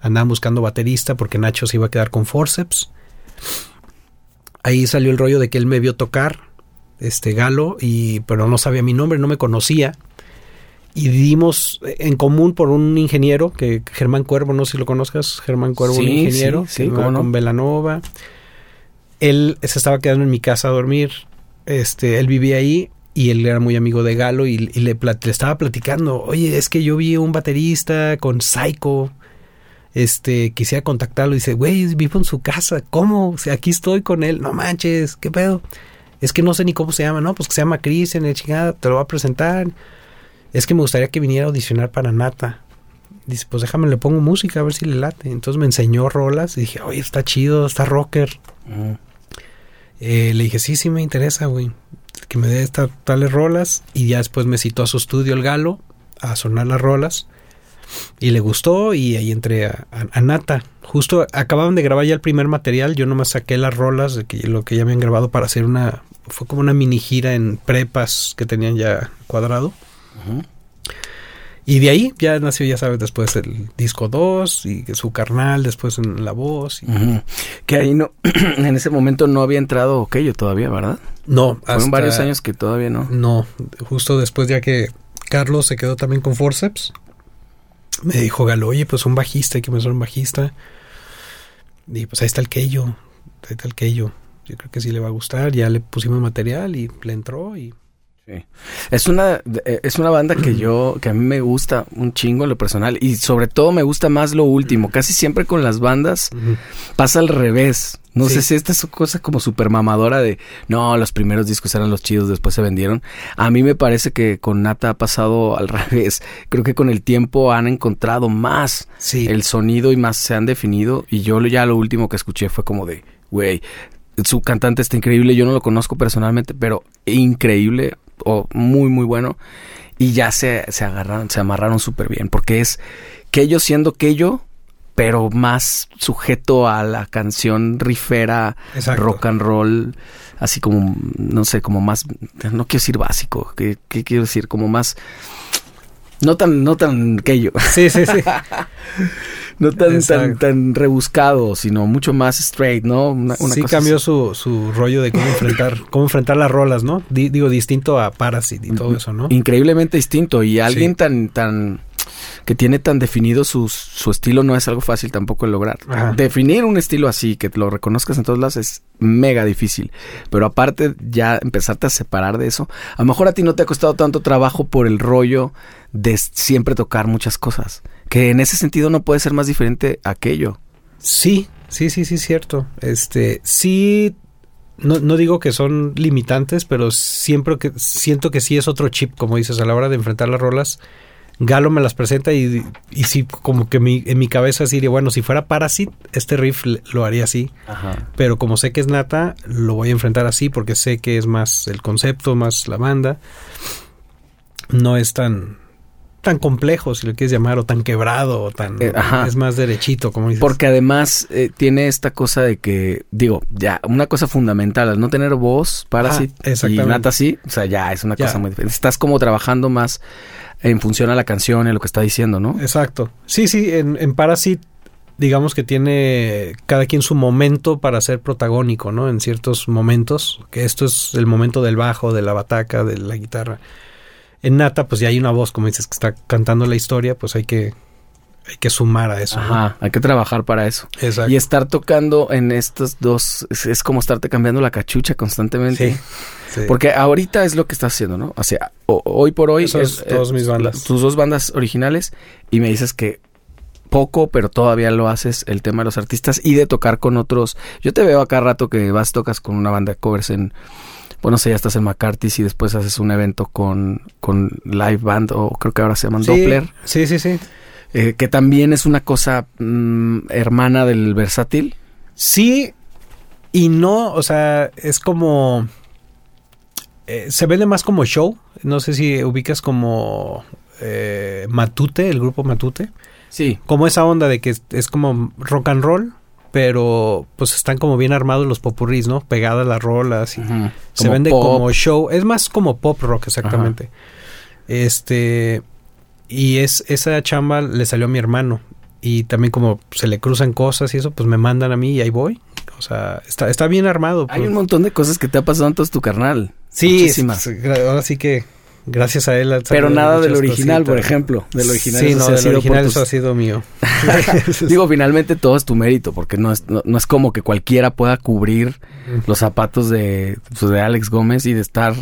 andaban buscando baterista porque Nacho se iba a quedar con Forceps. Ahí salió el rollo de que él me vio tocar, este Galo, y pero no sabía mi nombre, no me conocía. y dimos en común por un ingeniero, que Germán Cuervo, no sé si lo conozcas, Germán Cuervo, un ingeniero, sí, sí, que cómo va no. con Velanova. Él se estaba quedando en mi casa a dormir, este, él vivía ahí y él era muy amigo de Galo y, y le, le estaba platicando, oye, es que yo vi un baterista con Psycho, este, quisiera contactarlo, y dice, güey, vivo en su casa, ¿cómo? O sea, aquí estoy con él, no manches, ¿qué pedo? Es que no sé ni cómo se llama, no, pues que se llama Cristian, el chingada, te lo voy a presentar. Es que me gustaría que viniera a audicionar para Nata. Dice, pues déjame, le pongo música a ver si le late. Entonces me enseñó rolas y dije, oye, está chido, está rocker. Eh, le dije, sí, sí me interesa, güey. Que me dé estas tales rolas. Y ya después me citó a su estudio el galo a sonar las rolas. Y le gustó y ahí entré a, a- a Nata. Justo acababan de grabar ya el primer material. Yo nomás saqué las rolas de que, lo que ya habían grabado para hacer una... Fue como una mini gira en prepas que tenían ya cuadrado. Y de ahí ya nació, ya sabes, después el disco 2 y su carnal después en la voz. y-. Que ahí no, en ese momento no había entrado Okello todavía, ¿verdad? No, Fueron hasta- varios años que todavía no. No, justo después ya que Carlos se quedó también con Forceps, me dijo Galo, oye, pues un bajista, hay que pensar un bajista. Y pues ahí está el Keyo, ahí está el Keyo. Yo creo que sí le va a gustar, ya le pusimos material y le entró y... Sí. Es una eh, es una banda que yo que a mí me gusta un chingo en lo personal y sobre todo me gusta más lo último. Casi siempre con las bandas pasa al revés. No Sí. sé si esta es cosa como super mamadora de no, los primeros discos eran los chidos, después se vendieron. A mí me parece que con Nata ha pasado al revés. Creo que con el tiempo han encontrado más Sí, el sonido y más se han definido. Y yo ya lo último que escuché fue como de, güey, su cantante está increíble. Yo no lo conozco personalmente, pero increíble o muy, muy bueno. Y ya se, se agarraron, se amarraron súper bien. Porque es que ellos siendo que yo, pero más sujeto a la canción rifera, Exacto. rock and roll, así como, no sé, como más, no quiero decir básico, ¿qué, qué quiero decir? Como más, no tan, no tan que yo. sí, sí, sí. No tan, tan, tan rebuscado, sino mucho más straight, ¿no? Una, una sí cosa cambió así. su, su rollo de cómo enfrentar, cómo enfrentar las rolas, ¿no? Di- digo, distinto a Parasite y todo eso, ¿no? Increíblemente distinto. Y alguien Sí. tan, tan, que tiene tan definido su, su estilo no es algo fácil tampoco de lograr. Ajá. Definir un estilo así, que lo reconozcas en todos lados, es mega difícil. Pero aparte, ya empezarte a separar de eso, a lo mejor a ti no te ha costado tanto trabajo por el rollo de siempre tocar muchas cosas. Que en ese sentido no puede ser más diferente aquello. Sí, sí, sí, sí, cierto. Este, sí, no, no digo que son limitantes, pero siempre que siento que sí es otro chip, como dices, a la hora de enfrentar las rolas. Galo me las presenta y, y sí, como que mi, en mi cabeza diría, bueno, si fuera Parasite, este riff lo haría así. Ajá. Pero como sé que es Nata, lo voy a enfrentar así porque sé que es más el concepto, más la banda. No es tan tan complejo, si lo quieres llamar, o tan quebrado, o tan... Eh, ajá. Es más derechito, como dices. Porque además eh, tiene esta cosa de que, digo, ya, una cosa fundamental, al no tener voz, Parasite Ah, y. Nata sí, o sea, ya es una Ya. cosa muy diferente. Estás como trabajando más en función a la canción y a lo que está diciendo, ¿no? Exacto. Sí, sí, en, en Parasite, digamos que tiene cada quien su momento para ser protagónico, ¿no? En ciertos momentos, que esto es el momento del bajo, de la bataca, de la guitarra. En Nata, pues ya hay una voz, como dices, que está cantando la historia, pues hay que, hay que sumar a eso. ¿no? Ajá, hay que trabajar para eso. Exacto. Y estar tocando en estos dos, es, es como estarte cambiando la cachucha constantemente. Sí, sí. Porque ahorita es lo que estás haciendo, ¿no? O sea, o- hoy por hoy... Esas dos mis bandas. tus dos bandas originales y me dices que poco, pero todavía lo haces el tema de los artistas y de tocar con otros. Yo te veo acá rato que vas, tocas con una banda de covers en... Bueno, no sé, ya estás en McCarthy's y después haces un evento con, con Live Band o creo que ahora se llaman Sí, Doppler, Sí, sí, sí. eh, que también es una cosa mm, hermana del versátil. Sí y no, o sea, es como... eh, se vende más como show. No sé si ubicas como eh, Matute, el grupo Matute. Sí. Como esa onda de que es, es como rock and roll, pero pues están como bien armados los popurrís, ¿no? Pegadas las rolas y se vende como show. Es más como pop rock, exactamente. Este. Y es esa chamba le salió a mi hermano. Y también como se le cruzan cosas y eso, pues me mandan a mí y ahí voy. O sea, está, está bien armado. Hay pues. un montón de cosas que te ha pasado entonces tu carnal. Sí, Muchísimas. ahora sí que gracias a él. Pero nada del original, por ejemplo. Del original. Sí, no, del original eso ha sido mío. Digo, finalmente todo es tu mérito, porque no es, no, es como que cualquiera pueda cubrir los zapatos de, pues, de Alex Gómez y de estar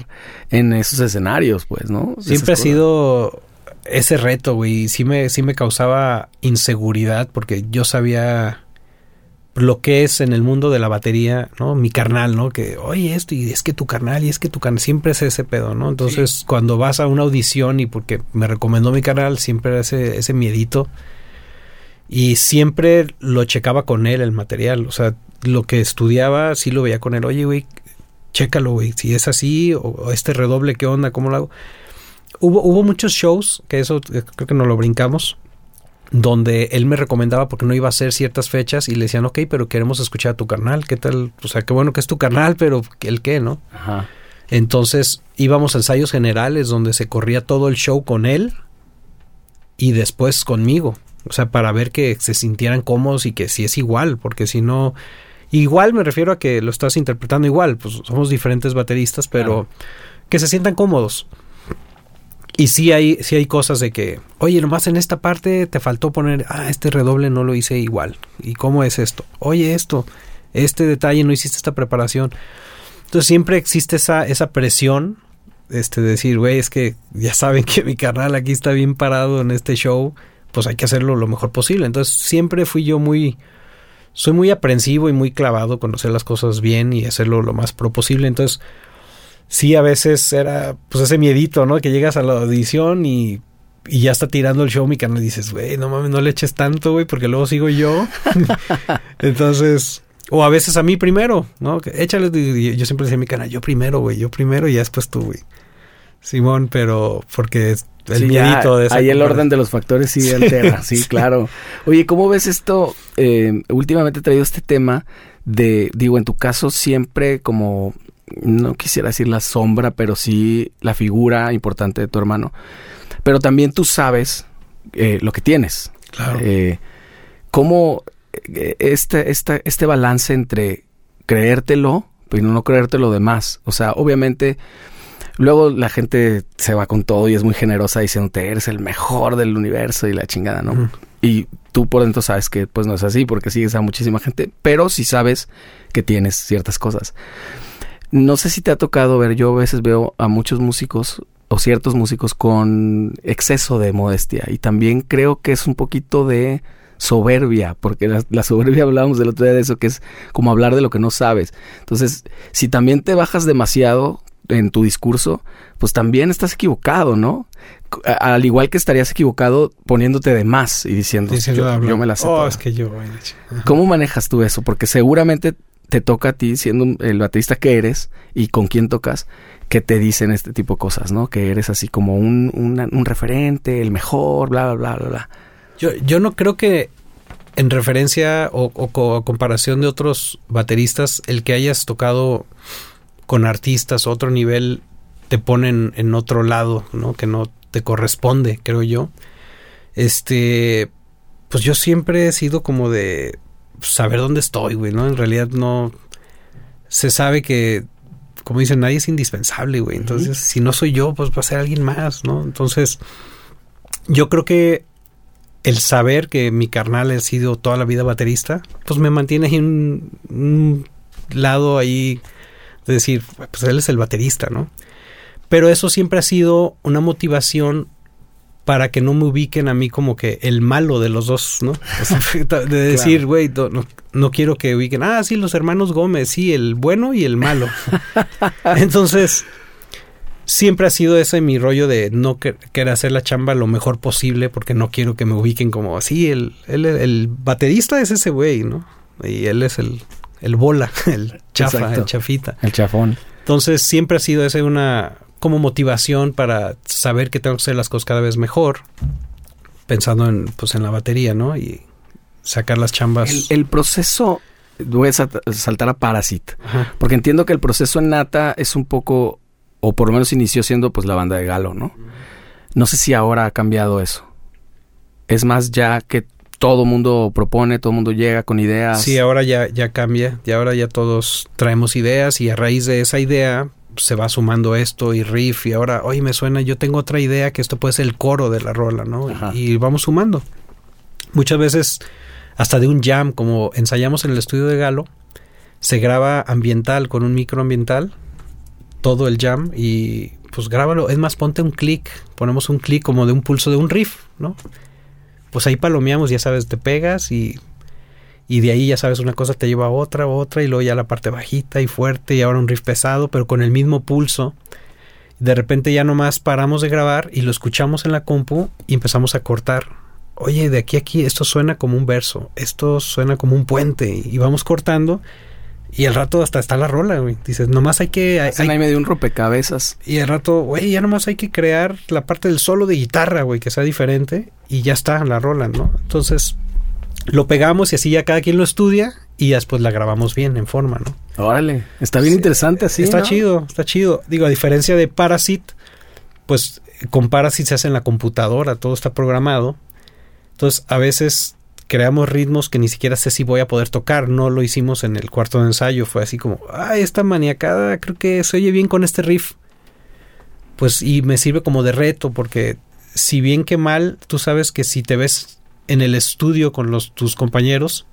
en esos escenarios, pues, ¿no? Siempre ha sido ese reto, güey. Sí me, sí me causaba inseguridad porque yo sabía lo que es en el mundo de la batería, ¿no? Mi carnal, ¿no? Que, oye, esto, y es que tu carnal, y es que tu carnal, siempre es ese pedo, ¿no? Entonces, cuando vas a una audición y porque me recomendó mi canal, siempre ese, ese miedito. Y siempre lo checaba con él el material, o sea, lo que estudiaba, sí lo veía con él, oye, güey, chécalo, güey, si es así, o, este redoble, ¿qué onda? ¿Cómo lo hago? Hubo, hubo muchos shows, que eso eh, creo que no lo brincamos, donde él me recomendaba porque no iba a hacer ciertas fechas y le decían, ok, pero queremos escuchar a tu carnal, ¿qué tal? O sea, qué bueno que es tu carnal, pero ¿el qué, no? Ajá. Entonces íbamos a ensayos generales donde se corría todo el show con él y después conmigo. O sea, para ver que se sintieran cómodos y que si es igual, porque si no... Igual me refiero a que lo estás interpretando igual, pues somos diferentes bateristas, pero que se sientan cómodos. Y sí hay, sí hay cosas de que, oye, nomás en esta parte te faltó poner, ah, este redoble no lo hice igual. ¿Y cómo es esto? Oye, esto, este detalle no hiciste esta preparación. Entonces siempre existe esa, esa presión, este, de decir, güey, es que ya saben que mi carnal aquí está bien parado en este show, pues hay que hacerlo lo mejor posible. Entonces siempre fui yo muy, soy muy aprensivo y muy clavado con hacer las cosas bien y hacerlo lo más pro posible. Entonces, sí a veces era pues ese miedito, ¿no? Que llegas a la audición y, y ya está tirando el show mi canal y dices, güey, no mames, no le eches tanto, güey, porque luego sigo yo. Entonces, o a veces a mí primero, ¿no? Échale, yo siempre decía a mi canal, yo primero, güey, yo primero y ya después tú, güey. Simón, pero porque el miedito de Ahí el orden de los factores sí altera, sí, claro. Oye, ¿cómo ves esto? Eh, últimamente he traído este tema de, digo, en tu caso siempre como no quisiera decir la sombra, pero sí la figura importante de tu hermano. Pero también tú sabes eh, lo que tienes. Claro. Eh, ¿Cómo eh, este, este, este balance entre creértelo, pero no creerte lo demás? O sea, obviamente, luego la gente se va con todo y es muy generosa diciéndote, eres el mejor del universo y la chingada, ¿no? Y tú por dentro sabes que pues no es así porque sigues a muchísima gente, pero sí sabes que tienes ciertas cosas. No sé si te ha tocado ver, yo a veces veo a muchos músicos o ciertos músicos con exceso de modestia y también creo que es un poquito de soberbia, porque la, soberbia hablábamos del otro día de eso, que es como hablar de lo que no sabes. Entonces, si también te bajas demasiado en tu discurso, pues también estás equivocado, ¿no? al igual que estarías equivocado poniéndote de más y diciendo, yo, me la sé. Oh, es que yo. ¿Cómo manejas tú eso? Porque seguramente te toca a ti, siendo el baterista que eres y con quién tocas, que te dicen este tipo de cosas, ¿no? Que eres así como un, un referente, el mejor, bla, bla, bla, bla. Yo, yo no creo que en referencia o, o, comparación de otros bateristas, el que hayas tocado con artistas a otro nivel te ponen en otro lado, ¿no? Que no te corresponde, creo yo. Este, pues yo siempre he sido como de saber dónde estoy, güey, ¿no? En realidad no... Se sabe que, como dicen, nadie es indispensable, güey. Entonces, si no soy yo, pues va a ser alguien más, ¿no? Entonces, yo creo que el saber que mi carnal ha sido toda la vida baterista, pues me mantiene ahí un, un lado ahí de decir, pues él es el baterista, ¿no? Pero eso siempre ha sido una motivación para que no me ubiquen a mí como que el malo de los dos, ¿no? de decir, güey, no, quiero que ubiquen, ah, sí, los hermanos Gómez, sí, el bueno y el malo. Entonces, siempre ha sido ese mi rollo de no querer hacer la chamba lo mejor posible porque no quiero que me ubiquen como así, el, el, el baterista es ese güey, ¿no? Y él es el, el bola, el chafa, el chafita. El chafón. Entonces, siempre ha sido ese una como motivación para saber que tengo que hacer las cosas cada vez mejor, pensando en, pues, en la batería, ¿no? Y sacar las chambas. El, proceso, voy a saltar a Parasit, porque entiendo que el proceso en Nata es un poco, o por lo menos inició siendo pues la banda de Galo, ¿no? No sé si ahora ha cambiado eso. Es más ya que todo mundo propone, todo mundo llega con ideas. Sí, ahora ya, ya cambia, y ahora ya todos traemos ideas y a raíz de esa idea se va sumando esto y riff y ahora, oye, me suena, yo tengo otra idea que esto puede ser el coro de la rola, ¿no? Ajá. Y vamos sumando. Muchas veces, hasta de un jam, como ensayamos en el estudio de Galo, se graba ambiental con un micro ambiental, todo el jam y pues grábalo. Es más, ponte un clic, ponemos un clic como de un pulso de un riff, ¿no? Pues ahí palomeamos, ya sabes, te pegas y, y de ahí ya sabes, una cosa te lleva a otra, otra, y luego ya la parte bajita y fuerte, y ahora un riff pesado, pero con el mismo pulso. De repente ya nomás paramos de grabar y lo escuchamos en la compu y empezamos a cortar. Oye, de aquí a aquí, esto suena como un verso, esto suena como un puente, y vamos cortando. Y al rato hasta está la rola, güey. Dices, nomás hay que... hay- ahí medio un rompecabezas. y al rato, güey, ya nomás hay que crear la parte del solo de guitarra, güey, que sea diferente y ya está la rola, ¿no? Entonces, lo pegamos y así ya cada quien lo estudia y después la grabamos bien en forma, ¿no? Órale, está bien Sí, interesante así. está ¿no? chido, está chido. Digo, a diferencia de Parasite, pues con Parasite se hace en la computadora, todo está programado. Entonces, a veces creamos ritmos que ni siquiera sé si voy a poder tocar. No lo hicimos en el cuarto de ensayo. Fue así como, ah, esta maniacada creo que se oye bien con este riff. Pues, y me sirve como de reto, porque si bien que mal, tú sabes que si te ves en el estudio con los, tus compañeros,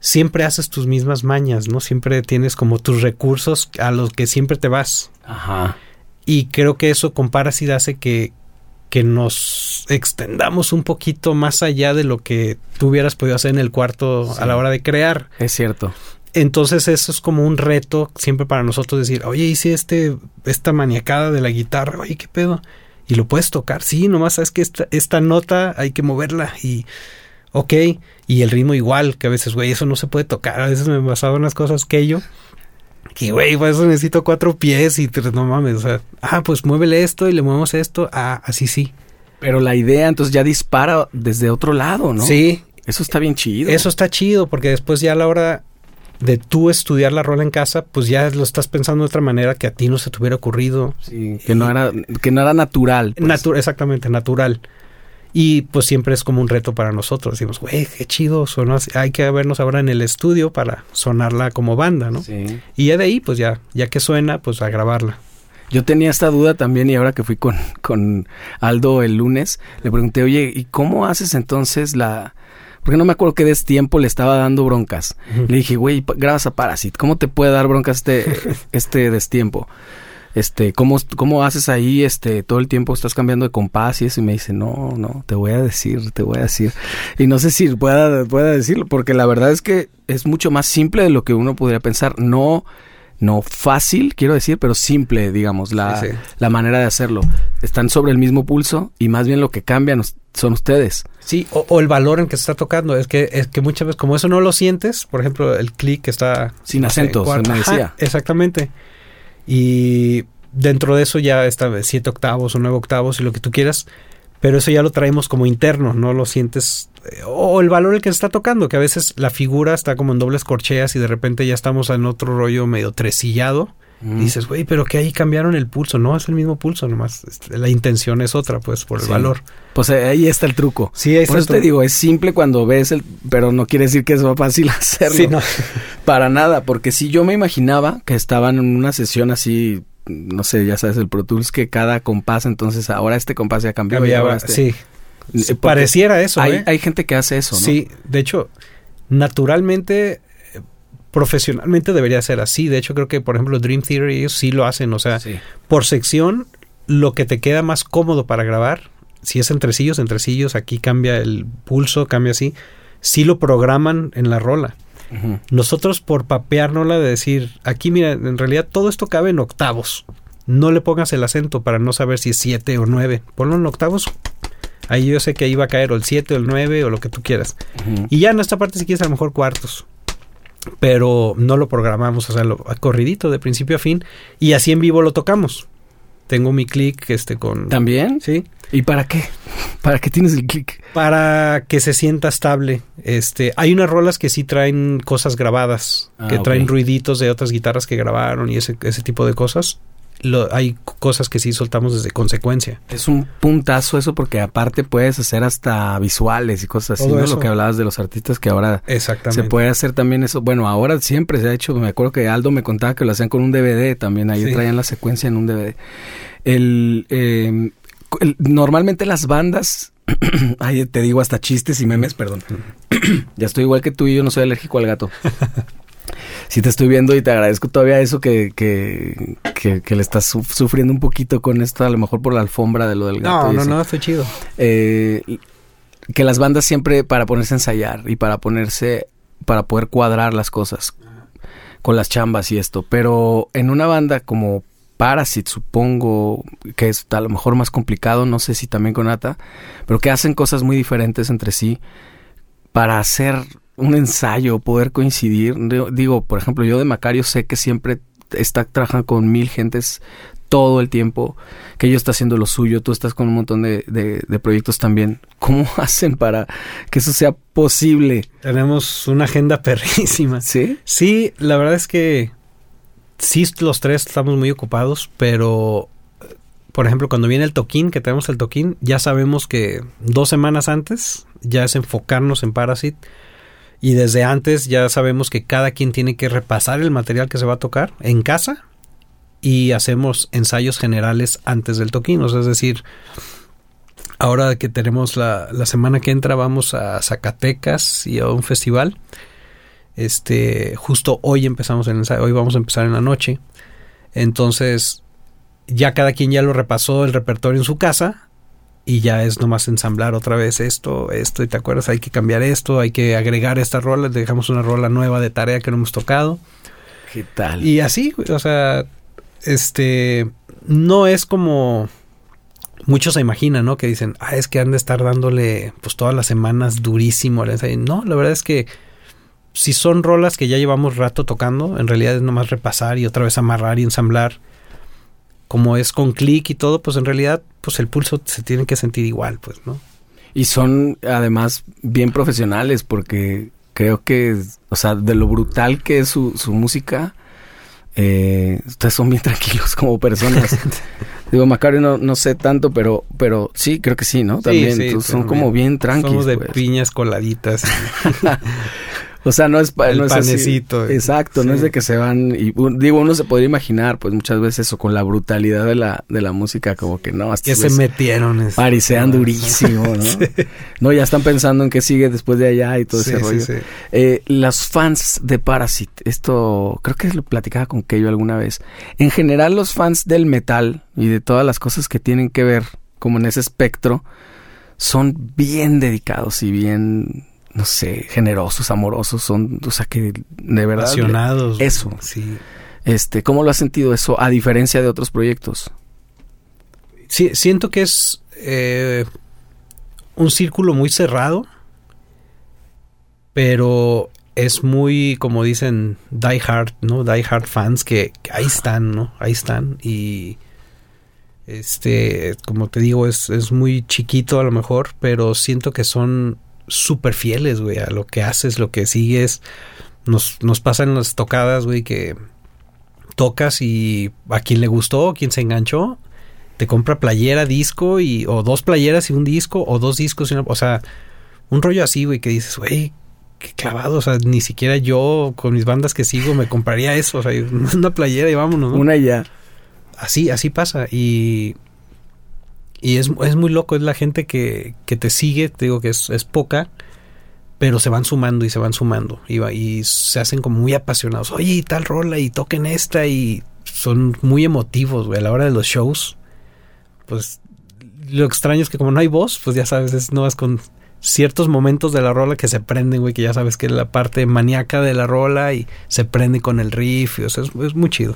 siempre haces tus mismas mañas, ¿no? Siempre tienes como tus recursos a los que siempre te vas. Ajá. Y creo que eso con Parasite hace que, que nos extendamos un poquito más allá de lo que tú hubieras podido hacer en el cuarto Sí. a la hora de crear. Es cierto. Entonces eso es como un reto siempre para nosotros decir, oye, hice este, esta maniacada de la guitarra, oye, ¿qué pedo? Y lo puedes tocar, sí, nomás sabes que esta, esta nota hay que moverla y, ok, y el ritmo igual, que a veces, güey, eso no se puede tocar, a veces me pasaban unas cosas que yo, que, güey, por eso necesito cuatro pies y tres, no mames, o sea, ah, pues muévele esto y le movemos esto, ah, así sí. Pero la idea entonces ya dispara desde otro lado, ¿no? Sí, Eso está bien chido. Eso está chido porque después ya a la hora de tú estudiar la rola en casa, pues ya lo estás pensando de otra manera que a ti no se te hubiera ocurrido. Sí, que no era, que no era natural. pues. Natu- exactamente, natural. Y pues siempre es como un reto para nosotros. Decimos, güey, qué chido sonó así. Hay que vernos ahora en el estudio para sonarla como banda, ¿no? Sí. Y ya de ahí, pues ya, ya que suena, pues a grabarla. Yo tenía esta duda también y ahora que fui con, con Aldo el lunes, le pregunté, oye, ¿y cómo haces entonces la...? Porque no me acuerdo qué destiempo le estaba dando broncas. Le dije, güey, grabas a Parasite, ¿cómo te puede dar broncas este, este destiempo? Este, ¿cómo, ¿cómo haces ahí, este, todo el tiempo estás cambiando de compás y eso? Y me dice, no, no, te voy a decir, te voy a decir. Y no sé si pueda, pueda decirlo, porque la verdad es que es mucho más simple de lo que uno podría pensar. No, no fácil, quiero decir, pero simple, digamos, la, Sí, sí. la manera de hacerlo. Están sobre el mismo pulso y más bien lo que cambian son ustedes. Sí, o, o el valor en que se está tocando. Es que, es que muchas veces, como eso no lo sientes, por ejemplo, el clic está Sin acentos, Ajá, decía. exactamente. Y dentro de eso ya está siete octavos o nueve octavos y lo que tú quieras. Pero eso ya lo traemos como interno, no lo sientes. eh, O el valor el que se está tocando, que a veces la figura está como en dobles corcheas y de repente ya estamos en otro rollo medio tresillado. Mm. Y dices, güey, pero que ahí cambiaron el pulso. No, es el mismo pulso, nomás. este, La intención es otra, pues, por el Sí. valor. Pues eh, ahí está el truco. Sí, ahí Por eso te digo, es simple cuando ves el, pero no quiere decir que es fácil hacerlo. Sí, no. Para nada, porque si yo me imaginaba que estaban en una sesión así, no sé, ya sabes, el Pro Tools, que cada compás, entonces ahora este compás ya cambió. y Cambiaba, ahora este- sí. Porque Pareciera eso, hay, ¿eh? hay gente que hace eso, ¿no? Sí, de hecho, naturalmente, profesionalmente debería ser así. De hecho, creo que, por ejemplo, Dream Theater ellos sí lo hacen. O sea, Sí. por sección, lo que te queda más cómodo para grabar, si es entre sillos, entre sillos, aquí cambia el pulso, cambia así, sí lo programan en la rola. Nosotros por papeárnosla de decir, aquí mira, en realidad todo esto cabe en octavos. No le pongas el acento para no saber si es 7 o 9. Ponlo en octavos. Ahí yo sé que ahí va a caer o el 7 o el 9 o lo que tú quieras. Y ya en esta parte si quieres a lo mejor cuartos. Pero no lo programamos, o sea, lo a corridito de principio a fin. Y así en vivo lo tocamos. Tengo mi clic este con... ¿También? Sí. ¿Y para qué? ¿Para qué tienes el clic? Para que se sienta estable. Este, hay unas rolas que sí traen cosas grabadas, Ah, que traen ruiditos de otras guitarras que grabaron y ese, ese tipo de cosas. Lo, hay cosas que sí soltamos desde consecuencia. Es un puntazo eso porque aparte puedes hacer hasta visuales y cosas así, Todo ¿no? eso. Lo que hablabas de los artistas que ahora Exactamente. se puede hacer también eso. Bueno, ahora siempre se ha hecho, me acuerdo que Aldo me contaba que lo hacían con un DVD también, ahí Sí. traían la secuencia en un DVD. El, eh, el- normalmente las bandas, ay, te digo hasta chistes y memes, perdón. ya estoy igual que tú y yo no soy alérgico al gato. Sí te estoy viendo y te agradezco todavía eso que, que, que, que le estás su- sufriendo un poquito con esto, a lo mejor por la alfombra de lo del gato. No, no, así. no, estoy chido. Eh, que las bandas siempre para ponerse a ensayar y para ponerse, para poder cuadrar las cosas con las chambas y esto. Pero en una banda como Parasite, supongo que es a lo mejor más complicado, no sé si también con Ata, pero que hacen cosas muy diferentes entre sí para hacer un ensayo, poder coincidir. Digo- por ejemplo, yo de Macario sé que siempre está trabajando con mil gentes todo el tiempo, que ellos está haciendo lo suyo, tú estás con un montón de, de- de proyectos también. ¿Cómo hacen para que eso sea posible? Tenemos una agenda perrísima. ¿Sí? Sí, la verdad es que sí, los tres estamos muy ocupados, pero por ejemplo, cuando viene el toquín, que tenemos el toquín, ya sabemos que dos semanas antes ya es enfocarnos en Parasite. Y desde antes ya sabemos que cada quien tiene que repasar el material que se va a tocar en casa y hacemos ensayos generales antes del toquín. O sea, es decir, ahora que tenemos la, la semana que entra vamos a Zacatecas y a un festival. Este, justo hoy empezamos el ensayo, hoy vamos a empezar en la noche. Entonces, ya cada quien ya lo repasó el repertorio en su casa y ya es nomás ensamblar otra vez esto, esto, y te acuerdas, hay que cambiar esto, hay que agregar esta rola, dejamos una rola nueva de tarea que no hemos tocado. ¿Qué tal? Y así, o sea, este, no es como muchos se imaginan, ¿no? Que dicen, ah, es que han de estar dándole pues todas las semanas durísimo al ensayo. No, la verdad es que si son rolas que ya llevamos rato tocando, en realidad es nomás repasar y otra vez amarrar y ensamblar. Como es con clic y todo, pues en realidad, pues el pulso se tiene que sentir igual, pues, ¿no? Y son además bien profesionales porque creo que, o sea, de lo brutal que es su, su música, eh, ustedes son bien tranquilos como personas. Digo, Macario no, no sé tanto, pero, pero sí, creo que sí, ¿no? También sí, son como bien tranquilos. Somos de pues. piñas coladitas. O sea, no es, El no es así. panecito. Exacto, no es de que se van y digo, uno se podría imaginar, pues muchas veces eso con la brutalidad de la de la música como que no, hasta que se metieron. parisean durísimo, ¿no? Sí. No, ya están pensando en qué sigue después de allá y todo Sí, ese sí, rollo. sí. Eh, los fans de Parasite, esto creo que lo platicaba con Keyo alguna vez. En general, los fans del metal y de todas las cosas que tienen que ver como en ese espectro son bien dedicados y bien, no sé, generosos, amorosos, son, o sea, que de verdad. Apasionados. Eso. Sí. Este, ¿cómo lo has sentido eso a diferencia de otros proyectos? Sí, siento que es eh, un círculo muy cerrado, pero es muy, como dicen, die hard, ¿no? Die hard fans que, que ahí están, ¿no? Ahí están y este, como te digo, es, es muy chiquito a lo mejor, pero siento que son súper fieles, güey, a lo que haces, lo que sigues. Nos, nos pasan las tocadas, güey, que tocas y a quien le gustó, a quien se enganchó, te compra playera, disco y o dos playeras y un disco o dos discos y una, o sea, un rollo así, güey, que dices, güey, qué clavado, o sea, ni siquiera yo con mis bandas que sigo me compraría eso, o sea, una playera y vámonos, ¿no? Una ya. Así, así pasa y y es, es muy loco, es la gente que, que te sigue, te digo que es, es poca, pero se van sumando y se van sumando y, va- y se hacen como muy apasionados. Oye, tal rola y toquen esta y son muy emotivos, güey, a la hora de los shows. Pues lo extraño es que como no hay voz, pues ya sabes, es no es con ciertos momentos de la rola que se prenden, güey, que ya sabes que es la parte maníaca de la rola y se prende con el riff, o sea, es, es muy chido,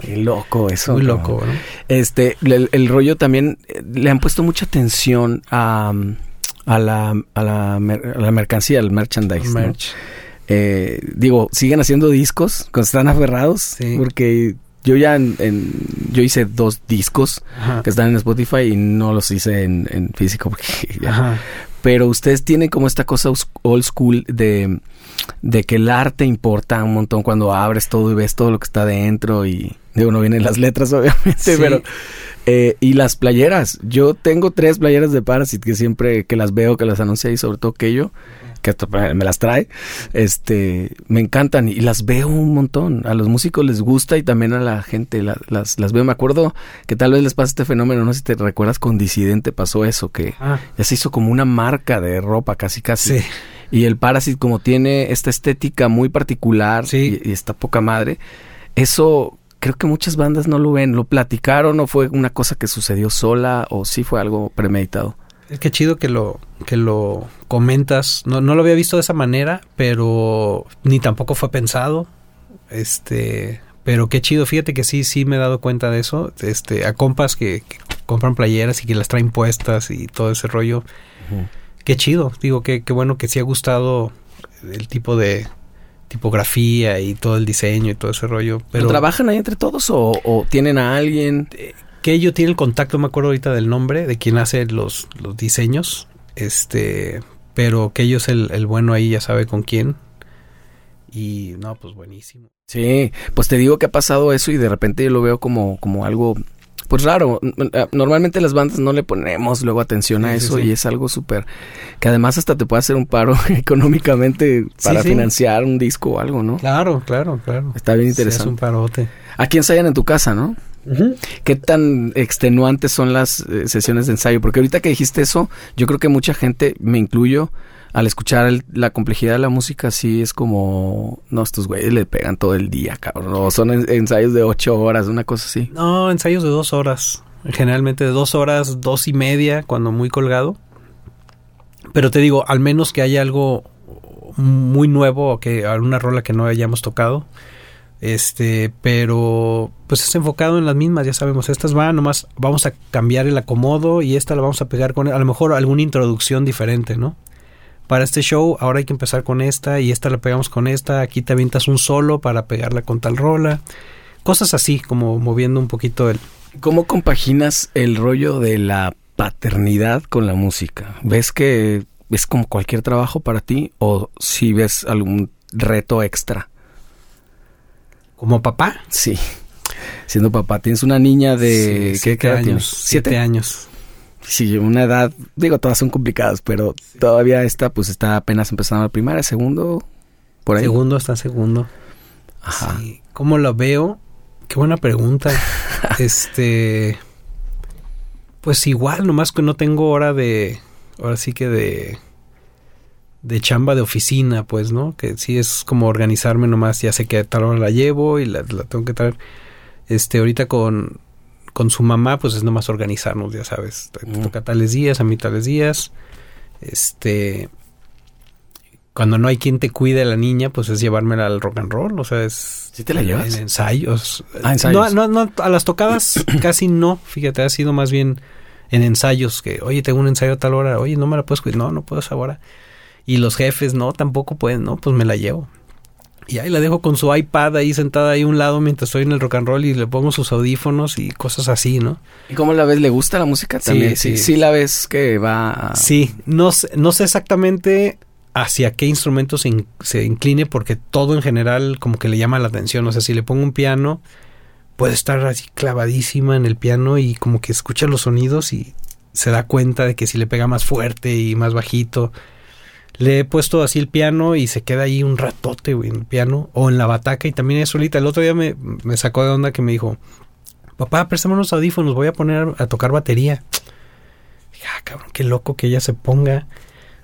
Qué loco eso. muy cabrón. loco, ¿no? Este, el, el rollo también, eh, le han puesto mucha atención a, a, la, a, la, mer- a la mercancía, al merchandise. ¿no? Merch. Eh, digo, siguen haciendo discos cuando están aferrados. Sí. Porque yo ya en, en- yo hice dos discos Ajá. que están en Spotify y no los hice en, en físico porque ya. Pero ustedes tienen como esta cosa old school de, de que el arte importa un montón cuando abres todo y ves todo lo que está dentro y Digo, no vienen las letras, obviamente, pero... Eh, y las playeras. Yo tengo tres playeras de Parasite que siempre que las veo, que las anuncia y sobre todo que yo, que me las trae, este, me encantan y las veo un montón. A los músicos les gusta y también a la gente las, las veo. Me acuerdo que tal vez les pasa este fenómeno, no sé si te recuerdas, con Disidente pasó eso, que ah. ya se hizo como una marca de ropa casi casi. Y el Parasite como tiene esta estética muy particular y, y esta poca madre, eso creo que muchas bandas no lo ven. ¿Lo platicaron o fue una cosa que sucedió sola o sí fue algo premeditado? Es que chido que lo, que lo comentas. No, no lo había visto de esa manera, pero ni tampoco fue pensado. Este, pero qué chido, fíjate que sí, sí me he dado cuenta de eso. Este, a compas que, compran playeras y que las traen puestas y todo ese rollo. Qué chido, digo, qué, qué bueno que sí ha gustado el tipo de, tipografía y todo el diseño y todo ese rollo. Pero ¿Trabajan ahí entre todos o, tienen a alguien? Eh, que ellos tienen el contacto, me acuerdo ahorita del nombre, de quien hace los, los diseños. Este, pero que ellos el, el bueno ahí ya sabe con quién. Y no, pues buenísimo. Sí, pues te digo que ha pasado eso y de repente yo lo veo como, como algo pues raro. Eh, normalmente las bandas no le ponemos luego atención a eso y es algo súper que además hasta te puede hacer un paro económicamente para financiar un disco o algo, ¿no? Claro, claro, claro. Está bien interesante. es un parote. Aquí ensayan en tu casa, ¿no? ¿Qué tan extenuantes son las eh, sesiones de ensayo? Porque ahorita que dijiste eso, yo creo que mucha gente, me incluyo, al escuchar la complejidad de la música, sí es como, no, estos güeyes le pegan todo el día, cabrón. O son ensayos de ocho horas, una cosa así. No, ensayos de dos horas. Generalmente de dos horas, dos y media, cuando muy colgado. Pero te digo, al menos que haya algo muy nuevo o que alguna rola que no hayamos tocado. Este, pero pues es enfocado en las mismas, ya sabemos, estas van, nomás vamos a cambiar el acomodo y esta la vamos a pegar con a lo mejor alguna introducción diferente, ¿no? Para este show, ahora hay que empezar con esta y esta la pegamos con esta, aquí te avientas un solo para pegarla con tal rola. Cosas así, como moviendo un poquito el... ¿Cómo compaginas el rollo de la paternidad con la música? ¿Ves que es como cualquier trabajo para ti o si ves algún reto extra? ¿Como papá? Sí. Siendo papá, tienes una niña de... ¿Qué, años? Siete años sí, una edad, digo, todas son complicadas, pero todavía esta, pues está apenas empezando la primaria, segundo, por ahí. Segundo, está segundo. Ajá. ¿Cómo lo veo? Qué buena pregunta. este, pues igual, nomás que no tengo hora de, ahora sí que de, de chamba de oficina, pues, ¿no? Que sí es como organizarme nomás, ya sé que tal hora la llevo y la, la tengo que traer. Este, ahorita con, con su mamá, pues es nomás organizarnos, ya sabes. Te, mm. toca tales días, a mí tales días. Este. Cuando no hay quien te cuide a la niña, pues es llevármela al rock and roll. O sea, es. ¿Sí te la llevas? En ensayos. Ah, ensayos. No, no, no, a las tocadas casi no. Fíjate, ha sido más bien en ensayos que, oye, tengo un ensayo a tal hora. Oye, no me la puedes cuidar. No, no puedo ahora. Y los jefes, no, tampoco pueden. No, pues me la llevo. Y ahí la dejo con su iPad ahí sentada ahí a un lado mientras estoy en el rock and roll y le pongo sus audífonos y cosas así, ¿no? ¿Y cómo la ves? ¿Le gusta la música también? Sí, sí, sí, la ves que va... Sí, no sé, no sé exactamente hacia qué instrumento se, se, incline porque todo en general como que le llama la atención. O sea, si le pongo un piano, puede estar así clavadísima en el piano y como que escucha los sonidos y se da cuenta de que si le pega más fuerte y más bajito le he puesto así el piano y se queda ahí un ratote, güey, en el piano. O en la bataca y también es solita. El otro día me, sacó de onda que me dijo, papá, préstame unos audífonos, voy a poner a tocar batería. Dije, ah, cabrón, qué loco que ella se ponga.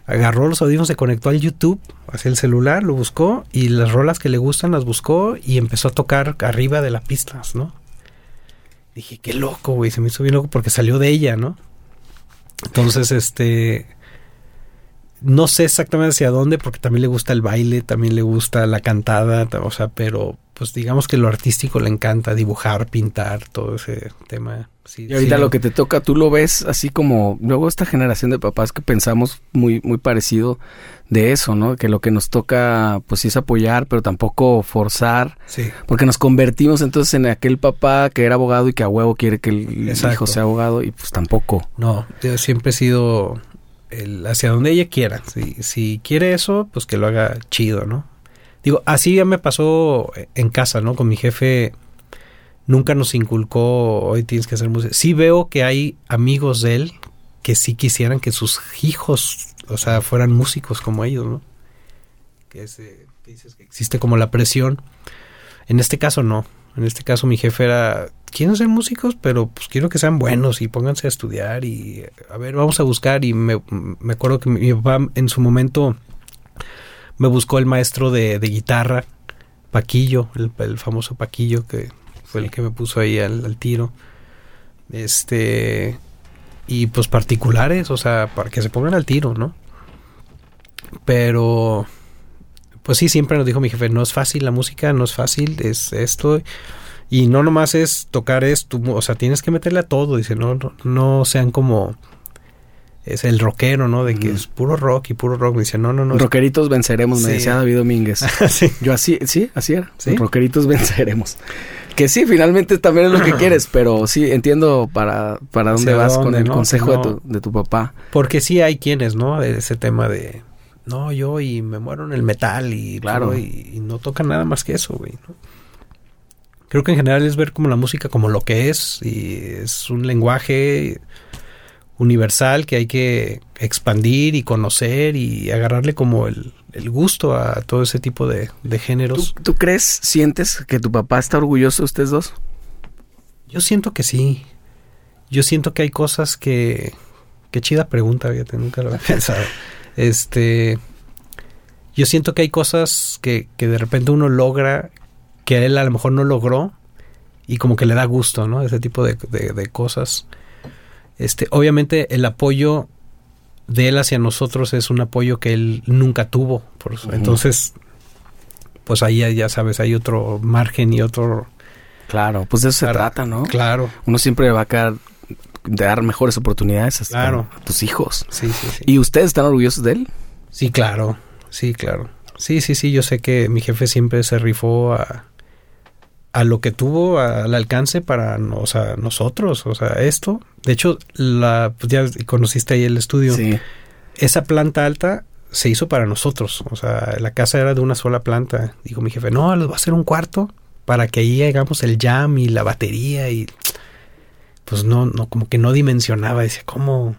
Agarró los audífonos, se conectó al YouTube, hacia el celular, lo buscó y las rolas que le gustan las buscó y empezó a tocar arriba de las pistas, ¿no? Dije, qué loco, güey, se me hizo bien loco porque salió de ella, ¿no? Entonces, este, no sé exactamente hacia dónde, porque también le gusta el baile, también le gusta la cantada, o sea, pero pues digamos que lo artístico le encanta, dibujar, pintar, todo ese tema. y ahorita lo que te toca, tú lo ves así como, luego esta generación de papás que pensamos muy, muy parecido de eso, ¿no? Que lo que nos toca, pues sí es apoyar, pero tampoco forzar. Sí. Porque nos convertimos entonces en aquel papá que era abogado y que a huevo quiere que el hijo sea abogado y pues tampoco. No, yo siempre he sido hacia donde ella quiera. Si, si quiere eso, pues que lo haga chido, ¿no? Digo, así ya me pasó en casa, ¿no? Con mi jefe, nunca nos inculcó, hoy tienes que hacer música. Sí veo que hay amigos de él que sí quisieran que sus hijos, o sea, fueran músicos como ellos, ¿no? Que, ese, que dices que existe como la presión. En este caso no. En este caso mi jefe era, quieren ser músicos, pero pues quiero que sean buenos y pónganse a estudiar y a ver, vamos a buscar. Y me, me acuerdo que mi, papá en su momento me buscó el maestro de, de guitarra, Paquillo, el, el, famoso Paquillo que fue el que me puso ahí al, al tiro. Este, y pues particulares, o sea, para que se pongan al tiro, ¿no? Pero pues sí, siempre nos dijo mi jefe, no es fácil la música, no es fácil, es esto. Y no nomás es tocar esto, o sea, tienes que meterle a todo. Dice, no, no, no sean como es el rockero, ¿no? De que mm. es puro rock y puro rock. Me dice, no, no, no. Rockeritos venceremos, me decía David Domínguez. sí. Yo así, sí, así era. ¿Sí? Rockeritos venceremos. Que sí, finalmente también es lo que quieres, pero sí, entiendo para, para dónde vas dónde, con el ¿no? consejo no. de, tu, de tu papá. Porque sí hay quienes, ¿no? Ese tema de no, yo y me muero en el metal y claro, y, y, no toca nada más que eso, güey. ¿no? Creo que en general es ver como la música como lo que es y es un lenguaje universal que hay que expandir y conocer y agarrarle como el, el gusto a todo ese tipo de, de géneros. ¿Tú, ¿Tú, crees, sientes que tu papá está orgulloso de ustedes dos? Yo siento que sí. Yo siento que hay cosas que... Qué chida pregunta, fíjate, nunca lo había pensado. Este, yo siento que hay cosas que, que, de repente uno logra que él a lo mejor no logró y como que le da gusto, ¿no? Ese tipo de, de, de cosas. Este, obviamente el apoyo de él hacia nosotros es un apoyo que él nunca tuvo. Por. Uh -huh. Entonces, pues ahí ya sabes, hay otro margen y otro... Claro, pues de eso se trata, ¿no? Claro. Uno siempre va a quedar dar mejores oportunidades a, claro. a tus hijos. Sí, sí, sí. ¿Y ustedes están orgullosos de él? Sí, claro. Sí, claro. Sí, sí, sí. Yo sé que mi jefe siempre se rifó a, a lo que tuvo al alcance para o sea, nosotros. O sea, esto. De hecho, la, pues ya conociste ahí el estudio. Sí. Esa planta alta se hizo para nosotros. O sea, la casa era de una sola planta. Dijo mi jefe, no, les va a hacer un cuarto para que ahí hagamos el jam y la batería y pues no, no, como que no dimensionaba, decía, ¿cómo?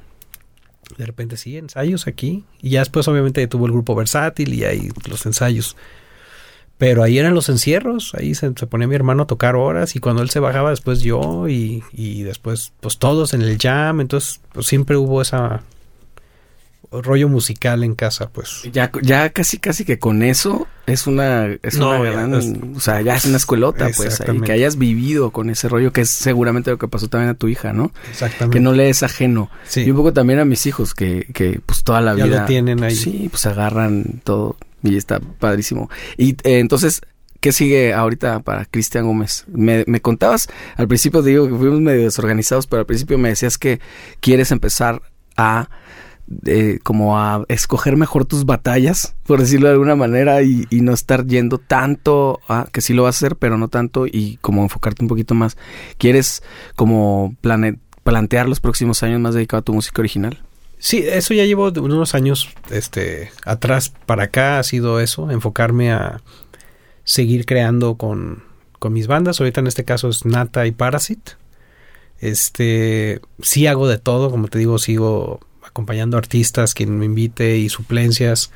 De repente sí, ensayos aquí. Y ya después obviamente tuvo el grupo versátil y ahí los ensayos. Pero ahí eran los encierros, ahí se, se, ponía mi hermano a tocar horas y cuando él se bajaba después yo y, y después pues todos en el jam, entonces pues siempre hubo esa rollo musical en casa, pues. Ya, ya casi, casi que con eso es una, es no, una gran, es, o sea, ya es una escuelota, pues, y que hayas vivido con ese rollo, que es seguramente lo que pasó también a tu hija, ¿no? Exactamente. Que no le es ajeno. Sí. Y un poco también a mis hijos, que, que pues toda la ya vida. lo tienen ahí. Sí, pues agarran todo y está padrísimo. Y eh, entonces, ¿Qué sigue ahorita para Cristian Gómez? Me, me, contabas, al principio digo que fuimos medio desorganizados, pero al principio me decías que quieres empezar a como a escoger mejor tus batallas, por decirlo de alguna manera, y, no estar yendo tanto a que sí lo vas a hacer, pero no tanto, y como enfocarte un poquito más. ¿Quieres como plantear los próximos años más dedicado a tu música original? Sí, eso ya llevo unos años este, atrás para acá, ha sido eso, enfocarme a seguir creando con, con mis bandas. Ahorita en este caso es Nata y Parasite. Este, sí hago de todo, como te digo, sigo acompañando artistas, quien me invite y suplencias.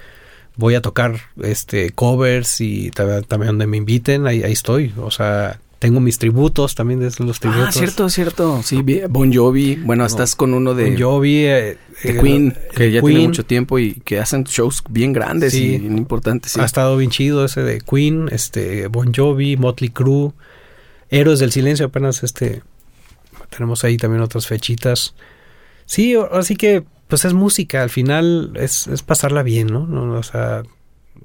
Voy a tocar este covers y también donde me inviten, ahí, ahí estoy. O sea, tengo mis tributos también de los tributos. Ah, cierto, cierto. Sí, Bon Jovi. Bueno, no, estás con uno de Bon Jovi, eh, de Queen, eh, que ya Queen. tiene mucho tiempo y que hacen shows bien grandes sí. y bien importantes. Sí. Ha estado bien chido ese de Queen, este Bon Jovi, Motley Crue, Héroes del Silencio, apenas este tenemos ahí también otras fechitas. Sí, así que pues es música, al final es, es pasarla bien, ¿no? ¿no? O sea,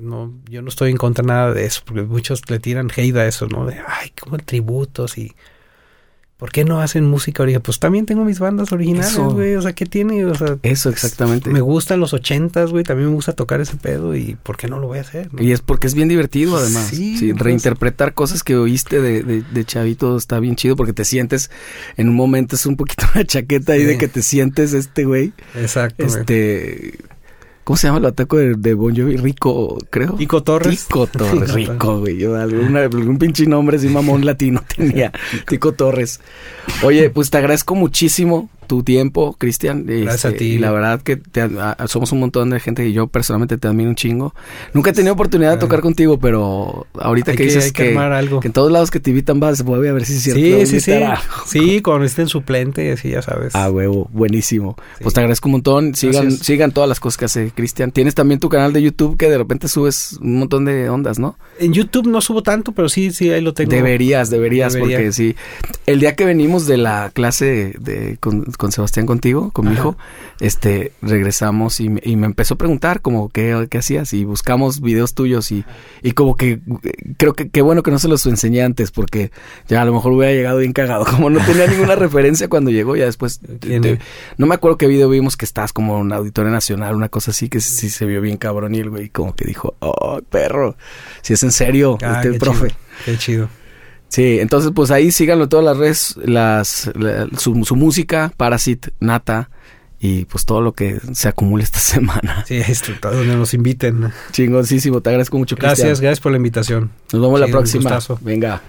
no, yo no estoy en contra de nada de eso, porque muchos le tiran hate a eso, ¿no? De, ay, como tributos y... ¿Por qué no hacen música original? Pues también tengo mis bandas originales, güey. O sea, ¿qué tiene? O sea, eso exactamente. Me gustan los ochentas, güey. También me gusta tocar ese pedo y ¿por qué no lo voy a hacer? ¿no? Y es porque es bien divertido, además. Sí. sí pues, reinterpretar cosas que oíste de, de, de, chavito está bien chido porque te sientes en un momento es un poquito una chaqueta ahí sí. de que te sientes este güey. Exacto. Este ¿Cómo se llama el ataco de, de Bon Jovi? Rico, creo. Rico Torres. Rico Torres, Rico, güey. Yo, alguna, algún pinche nombre así mamón latino tenía. Rico Torres. Oye, pues te agradezco muchísimo tu tiempo, Cristian. Gracias a Este, ti. Y la verdad que te- a- somos un montón de gente y yo personalmente te admiro un chingo. Nunca he tenido oportunidad de tocar contigo, pero ahorita Hay que, que- dices hay que que, algo. que en todos lados que te invitan vas, voy a ver si es cierto. Sí, sí, sí. Sí, cuando estén suplente, sí, ya sabes. Ah, huevo, buenísimo. Sí. Pues te agradezco un montón. Sigan, Gracias. sigan todas las cosas que hace Cristian. Tienes también tu canal de YouTube que de repente subes un montón de ondas, ¿no? En YouTube no subo tanto, pero sí, sí, ahí lo tengo. Deberías, deberías, Debería. porque sí. El día que venimos de la clase de, con, con Sebastián contigo, con mi hijo, este, regresamos y me, y me empezó a preguntar como qué, qué hacías y buscamos videos tuyos y, y como que creo que qué bueno que no se los enseñé antes porque ya a lo mejor hubiera llegado bien cagado. Como no tenía ninguna referencia cuando llegó, ya después no me acuerdo qué video vimos que estás como en Auditorio Nacional, una cosa así que sí se vio bien cabrón y el güey como que dijo, oh, perro, si es en serio, Ah, este qué profe. chido, Qué chido. Sí, entonces pues ahí síganlo todas las redes, las, la- su, su música, Parasit, Nata y pues todo lo que se acumule esta semana. Sí, esto, donde nos inviten. Chingoncísimo, te agradezco mucho. Cristian. Gracias, gracias por la invitación. Nos vemos la Sí, próxima. gustazo. Venga.